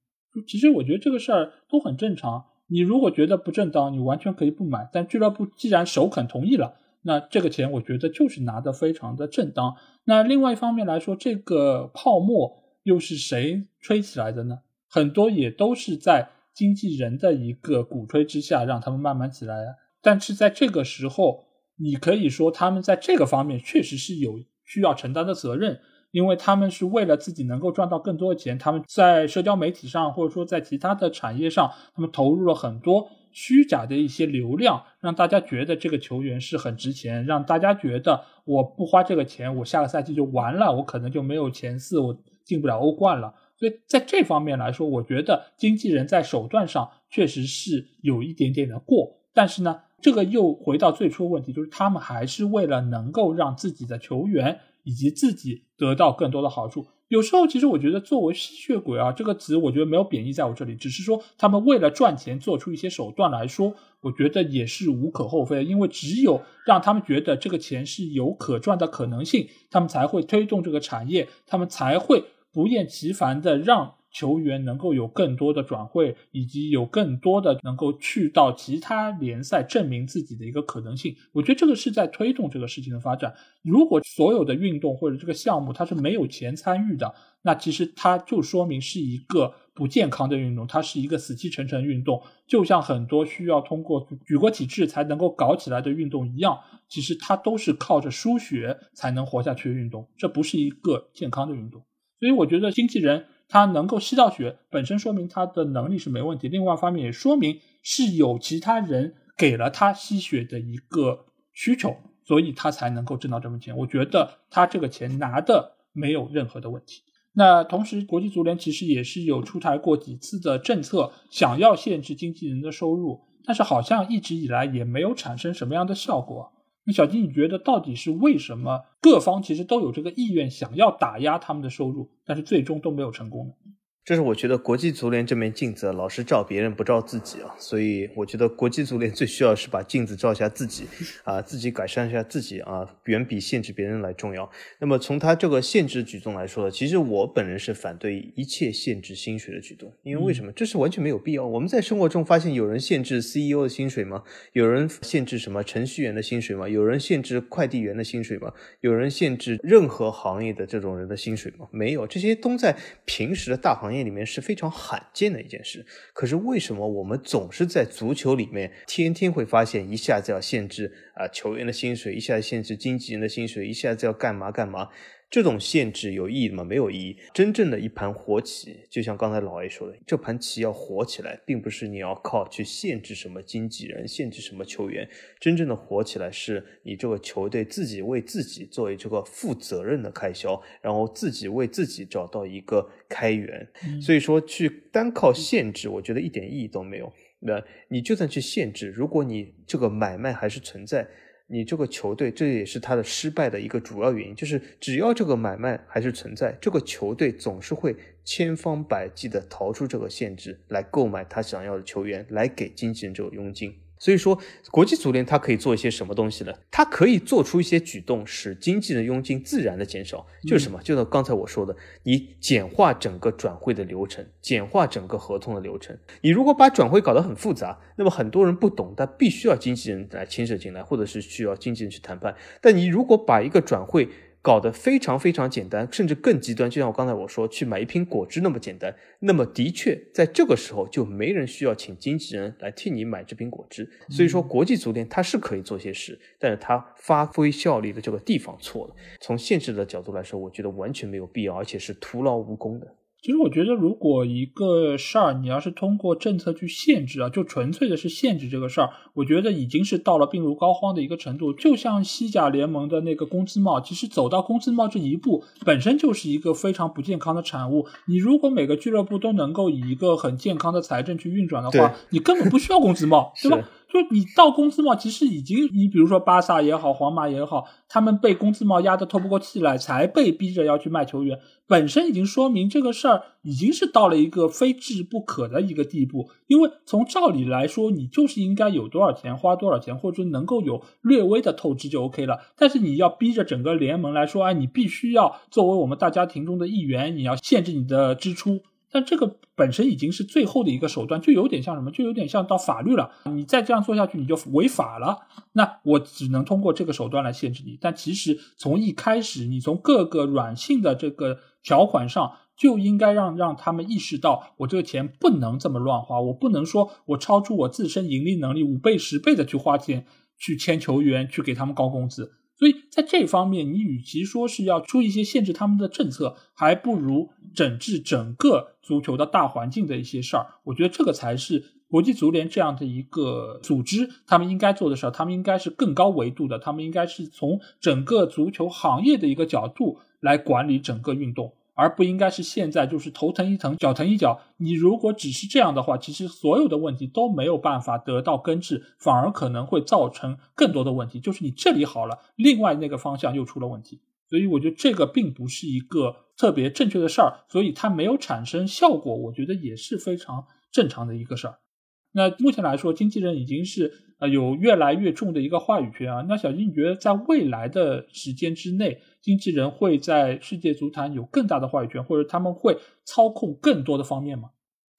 Speaker 1: 其实我觉得这个事儿都很正常。你如果觉得不正当，你完全可以不买。但俱乐部既然首肯同意了，那这个钱我觉得就是拿的非常的正当。那另外一方面来说，这个泡沫又是谁吹起来的呢？很多也都是在经纪人的一个鼓吹之下，让他们慢慢起来。但是在这个时候，你可以说他们在这个方面确实是有需要承担的责任。因为他们是为了自己能够赚到更多的钱，他们在社交媒体上或者说在其他的产业上，他们投入了很多虚假的一些流量，让大家觉得这个球员是很值钱，让大家觉得我不花这个钱，我下个赛季就完了，我可能就没有前四，我进不了欧冠了。所以在这方面来说，我觉得经纪人在手段上确实是有一点点的过，但是呢，这个又回到最初的问题，就是他们还是为了能够让自己的球员。以及自己得到更多的好处。有时候，其实我觉得作为吸血鬼啊这个词，我觉得没有贬义在我这里，只是说他们为了赚钱做出一些手段来说，我觉得也是无可厚非。因为只有让他们觉得这个钱是有可赚的可能性，他们才会推动这个产业，他们才会不厌其烦的让。球员能够有更多的转会，以及有更多的能够去到其他联赛证明自己的一个可能性，我觉得这个是在推动这个事情的发展。如果所有的运动或者这个项目它是没有钱参与的，那其实它就说明是一个不健康的运动，它是一个死气沉沉运动。就像很多需要通过举国体制才能够搞起来的运动一样，其实它都是靠着输血才能活下去的运动，这不是一个健康的运动。所以我觉得经纪人。他能够吸到血，本身说明他的能力是没问题。另外一方面也说明是有其他人给了他吸血的一个需求，所以他才能够挣到这份钱。我觉得他这个钱拿的没有任何的问题。那同时，国际足联其实也是有出台过几次的政策，想要限制经纪人的收入，但是好像一直以来也没有产生什么样的效果。那小金，你觉得到底是为什么各方其实都有这个意愿，想要打压他们的收入，但是最终都没有成功呢？
Speaker 2: 这是我觉得国际足联这面镜子老是照别人不照自己啊，所以我觉得国际足联最需要是把镜子照一下自己啊，自己改善一下自己啊，远比限制别人来重要。那么从他这个限制举动来说，其实我本人是反对一切限制薪水的举动，因为为什么？这是完全没有必要。我们在生活中发现有人限制 CEO 的薪水吗？有人限制什么程序员的薪水吗？有人限制快递员的薪水吗？有人限制任何行业的这种人的薪水吗？没有，这些都在平时的大行行。业里面是非常罕见的一件事，可是为什么我们总是在足球里面天天会发现一下子要限制啊球员的薪水，一下子限制经纪人的薪水，一下子要干嘛干嘛。这种限制有意义吗？没有意义。真正的一盘活棋，就像刚才老 A 说的，这盘棋要活起来，并不是你要靠去限制什么经纪人、限制什么球员。真正的活起来，是你这个球队自己为自己作为这个负责任的开销，然后自己为自己找到一个开源。所以说，去单靠限制，我觉得一点意义都没有。那你就算去限制，如果你这个买卖还是存在。你这个球队，这也是他的失败的一个主要原因，就是只要这个买卖还是存在，这个球队总是会千方百计的逃出这个限制，来购买他想要的球员，来给经纪人这个佣金。所以说，国际足联它可以做一些什么东西呢？它可以做出一些举动，使经纪人佣金自然的减少。就是什么？就是刚才我说的，你简化整个转会的流程，简化整个合同的流程。你如果把转会搞得很复杂，那么很多人不懂，但必须要经纪人来牵涉进来，或者是需要经纪人去谈判。但你如果把一个转会，搞得非常非常简单，甚至更极端，就像我刚才我说去买一瓶果汁那么简单。那么的确，在这个时候就没人需要请经纪人来替你买这瓶果汁。所以说，国际足联它是可以做些事，但是它发挥效力的这个地方错了。从现实的角度来说，我觉得完全没有必要，而且是徒劳无功的。
Speaker 1: 其实我觉得，如果一个事儿你要是通过政策去限制啊，就纯粹的是限制这个事儿，我觉得已经是到了病入膏肓的一个程度。就像西甲联盟的那个工资帽，其实走到工资帽这一步，本身就是一个非常不健康的产物。你如果每个俱乐部都能够以一个很健康的财政去运转的话，你根本不需要工资帽，<laughs> 对吧？就你到工资帽，其实已经，你比如说巴萨也好，皇马也好，他们被工资帽压得透不过气来，才被逼着要去卖球员，本身已经说明这个事儿已经是到了一个非治不可的一个地步。因为从照理来说，你就是应该有多少钱花多少钱，或者说能够有略微的透支就 OK 了。但是你要逼着整个联盟来说，哎，你必须要作为我们大家庭中的一员，你要限制你的支出。但这个本身已经是最后的一个手段，就有点像什么，就有点像到法律了。你再这样做下去，你就违法了。那我只能通过这个手段来限制你。但其实从一开始，你从各个软性的这个条款上，就应该让让他们意识到，我这个钱不能这么乱花，我不能说我超出我自身盈利能力五倍、十倍的去花钱去签球员，去给他们高工资。所以在这方面，你与其说是要出一些限制他们的政策，还不如整治整个足球的大环境的一些事儿。我觉得这个才是国际足联这样的一个组织他们应该做的事儿。他们应该是更高维度的，他们应该是从整个足球行业的一个角度来管理整个运动。而不应该是现在就是头疼一疼脚疼一脚。你如果只是这样的话，其实所有的问题都没有办法得到根治，反而可能会造成更多的问题。就是你这里好了，另外那个方向又出了问题。所以我觉得这个并不是一个特别正确的事儿，所以它没有产生效果，我觉得也是非常正常的一个事儿。那目前来说，经纪人已经是呃有越来越重的一个话语权啊。那小金，你觉得在未来的时间之内，经纪人会在世界足坛有更大的话语权，或者他们会操控更多的方面吗？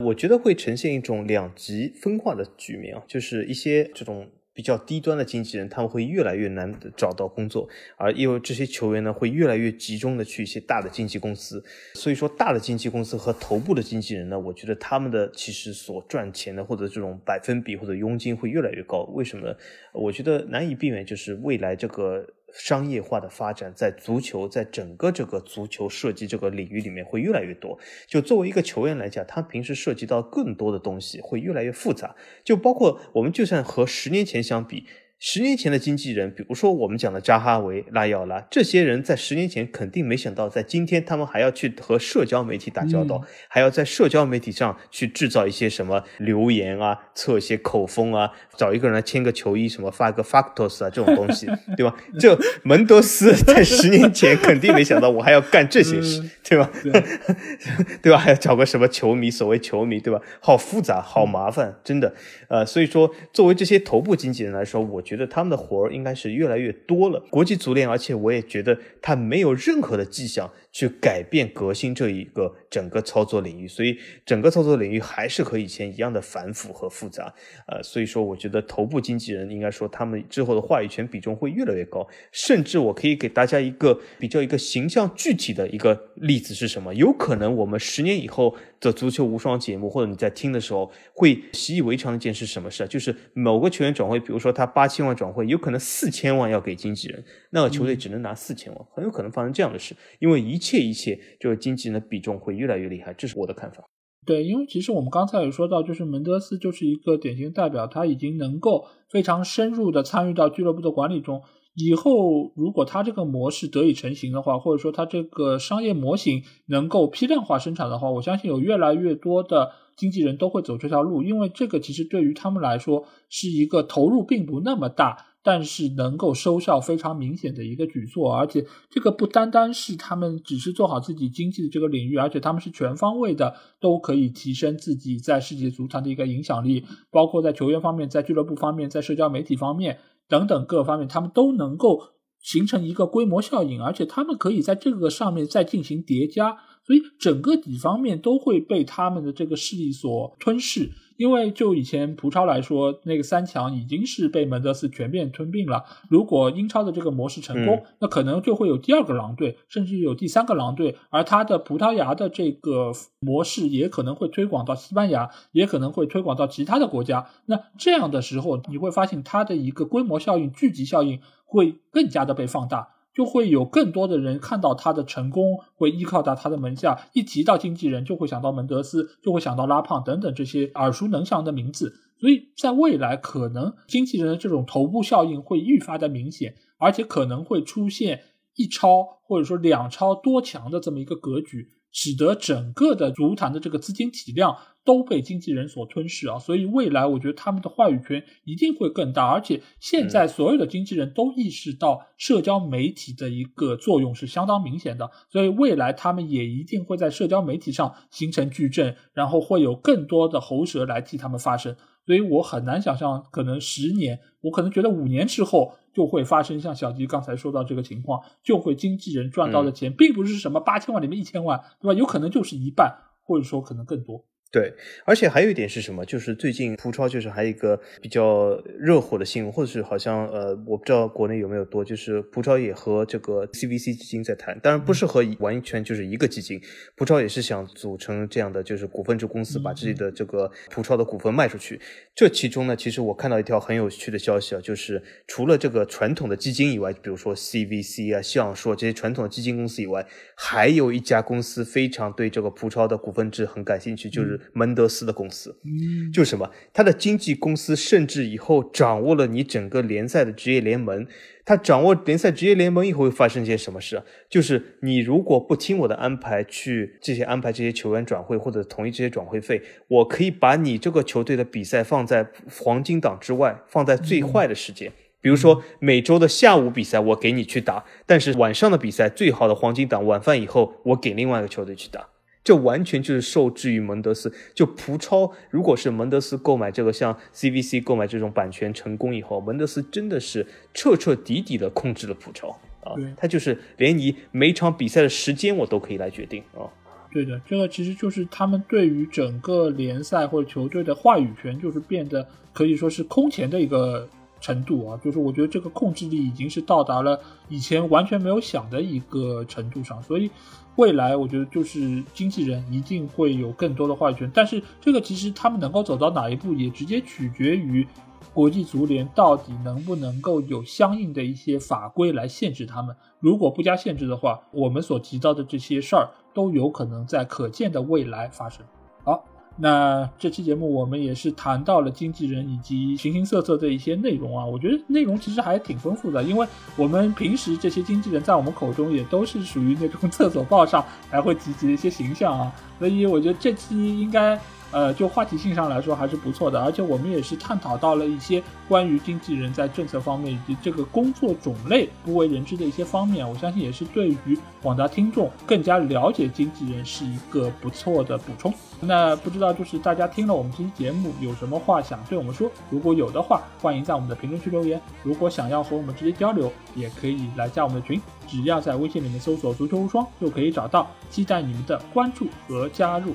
Speaker 2: 我觉得会呈现一种两极分化的局面啊，就是一些这种。比较低端的经纪人，他们会越来越难找到工作，而因为这些球员呢，会越来越集中的去一些大的经纪公司，所以说大的经纪公司和头部的经纪人呢，我觉得他们的其实所赚钱的或者这种百分比或者佣金会越来越高。为什么？呢？我觉得难以避免，就是未来这个。商业化的发展在足球，在整个这个足球设计这个领域里面会越来越多。就作为一个球员来讲，他平时涉及到更多的东西会越来越复杂。就包括我们就算和十年前相比。十年前的经纪人，比如说我们讲的扎哈维、拉要拉，这些人在十年前肯定没想到，在今天他们还要去和社交媒体打交道，还要在社交媒体上去制造一些什么留言啊、测一些口风啊、找一个人来签个球衣，什么发个 factos 啊这种东西，对吧？就门德斯 <laughs> 在十年前肯定没想到，我还要干这些事，对吧？<laughs> 对吧？还要找个什么球迷，所谓球迷，对吧？好复杂，好麻烦，真的。呃，所以说，作为这些头部经纪人来说，我觉觉得他们的活儿应该是越来越多了。国际足联，而且我也觉得他没有任何的迹象去改变革新这一个整个操作领域，所以整个操作领域还是和以前一样的繁复和复杂。呃，所以说，我觉得头部经纪人应该说他们之后的话语权比重会越来越高。甚至我可以给大家一个比较一个形象具体的一个例子是什么？有可能我们十年以后的足球无双节目，或者你在听的时候会习以为常的一件事，什么事？就是某个球员转会，比如说他八千。千万转会，有可能四千万要给经纪人，那个球队只能拿四千万，很有可能发生这样的事，因为一切一切就是经纪人的比重会越来越厉害，这是我的看法。
Speaker 1: 对，因为其实我们刚才也说到，就是门德斯就是一个典型代表，他已经能够非常深入的参与到俱乐部的管理中。以后如果他这个模式得以成型的话，或者说他这个商业模型能够批量化生产的话，我相信有越来越多的经纪人都会走这条路，因为这个其实对于他们来说是一个投入并不那么大。但是能够收效非常明显的一个举措，而且这个不单单是他们只是做好自己经济的这个领域，而且他们是全方位的，都可以提升自己在世界足坛的一个影响力，包括在球员方面、在俱乐部方面、在社交媒体方面等等各方面，他们都能够形成一个规模效应，而且他们可以在这个上面再进行叠加，所以整个几方面都会被他们的这个势力所吞噬。因为就以前葡超来说，那个三强已经是被门德斯全面吞并了。如果英超的这个模式成功，那可能就会有第二个狼队，甚至有第三个狼队。而他的葡萄牙的这个模式也可能会推广到西班牙，也可能会推广到其他的国家。那这样的时候，你会发现它的一个规模效应、聚集效应会更加的被放大。就会有更多的人看到他的成功，会依靠到他的门下。一提到经纪人，就会想到门德斯，就会想到拉胖等等这些耳熟能详的名字。所以在未来，可能经纪人的这种头部效应会愈发的明显，而且可能会出现一超或者说两超多强的这么一个格局。使得整个的足坛的这个资金体量都被经纪人所吞噬啊，所以未来我觉得他们的话语权一定会更大，而且现在所有的经纪人都意识到社交媒体的一个作用是相当明显的，所以未来他们也一定会在社交媒体上形成矩阵，然后会有更多的喉舌来替他们发声，所以我很难想象可能十年，我可能觉得五年之后。就会发生像小吉刚才说到这个情况，就会经纪人赚到的钱并不是什么八千万里面一千万，对吧？有可能就是一半，或者说可能更多。
Speaker 2: 对，而且还有一点是什么？就是最近葡超就是还有一个比较热火的新闻，或者是好像呃，我不知道国内有没有多，就是葡超也和这个 CVC 基金在谈，当然不是和完全就是一个基金，葡超也是想组成这样的就是股份制公司，把自己的这个葡超的股份卖出去。这其中呢，其实我看到一条很有趣的消息啊，就是除了这个传统的基金以外，比如说 CVC 啊、像硕这些传统的基金公司以外，还有一家公司非常对这个葡超的股份制很感兴趣，就是。门德斯的公司，嗯，就是什么？他的经纪公司甚至以后掌握了你整个联赛的职业联盟。他掌握联赛职业联盟以后会发生些什么事啊？就是你如果不听我的安排去这些安排这些球员转会或者同意这些转会费，我可以把你这个球队的比赛放在黄金档之外，放在最坏的时间。比如说每周的下午比赛我给你去打，但是晚上的比赛最好的黄金档晚饭以后我给另外一个球队去打。这完全就是受制于蒙德斯。就葡超，如果是蒙德斯购买这个像 CVC 购买这种版权成功以后，蒙德斯真的是彻彻底底的控制了葡超啊！他就是连你每场比赛的时间我都可以来决定啊！
Speaker 1: 对的，这个其实就是他们对于整个联赛或者球队的话语权，就是变得可以说是空前的一个程度啊！就是我觉得这个控制力已经是到达了以前完全没有想的一个程度上，所以。未来我觉得就是经纪人一定会有更多的话语权，但是这个其实他们能够走到哪一步，也直接取决于国际足联到底能不能够有相应的一些法规来限制他们。如果不加限制的话，我们所提到的这些事儿都有可能在可见的未来发生。好。那这期节目我们也是谈到了经纪人以及形形色色的一些内容啊，我觉得内容其实还挺丰富的，因为我们平时这些经纪人在我们口中也都是属于那种 <laughs> 厕所报上才会提及的一些形象啊，所以我觉得这期应该。呃，就话题性上来说还是不错的，而且我们也是探讨到了一些关于经纪人在政策方面以及这个工作种类不为人知的一些方面，我相信也是对于广大听众更加了解经纪人是一个不错的补充。那不知道就是大家听了我们这期节目有什么话想对我们说？如果有的话，欢迎在我们的评论区留言。如果想要和我们直接交流，也可以来加我们的群，只要在微信里面搜索“足球无双”就可以找到。期待你们的关注和加入。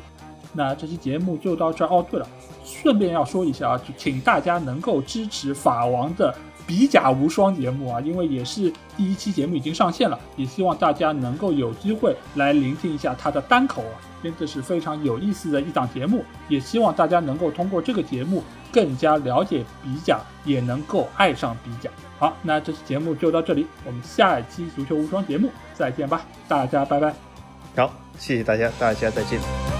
Speaker 1: 那这期节目就到这儿哦。对了，顺便要说一下啊，就请大家能够支持法王的比甲无双节目啊，因为也是第一期节目已经上线了，也希望大家能够有机会来聆听一下他的单口啊，真的是非常有意思的一档节目，也希望大家能够通过这个节目更加了解比甲，也能够爱上比甲。好，那这期节目就到这里，我们下一期足球无双节目再见吧，大家拜拜。
Speaker 2: 好，谢谢大家，大家再见。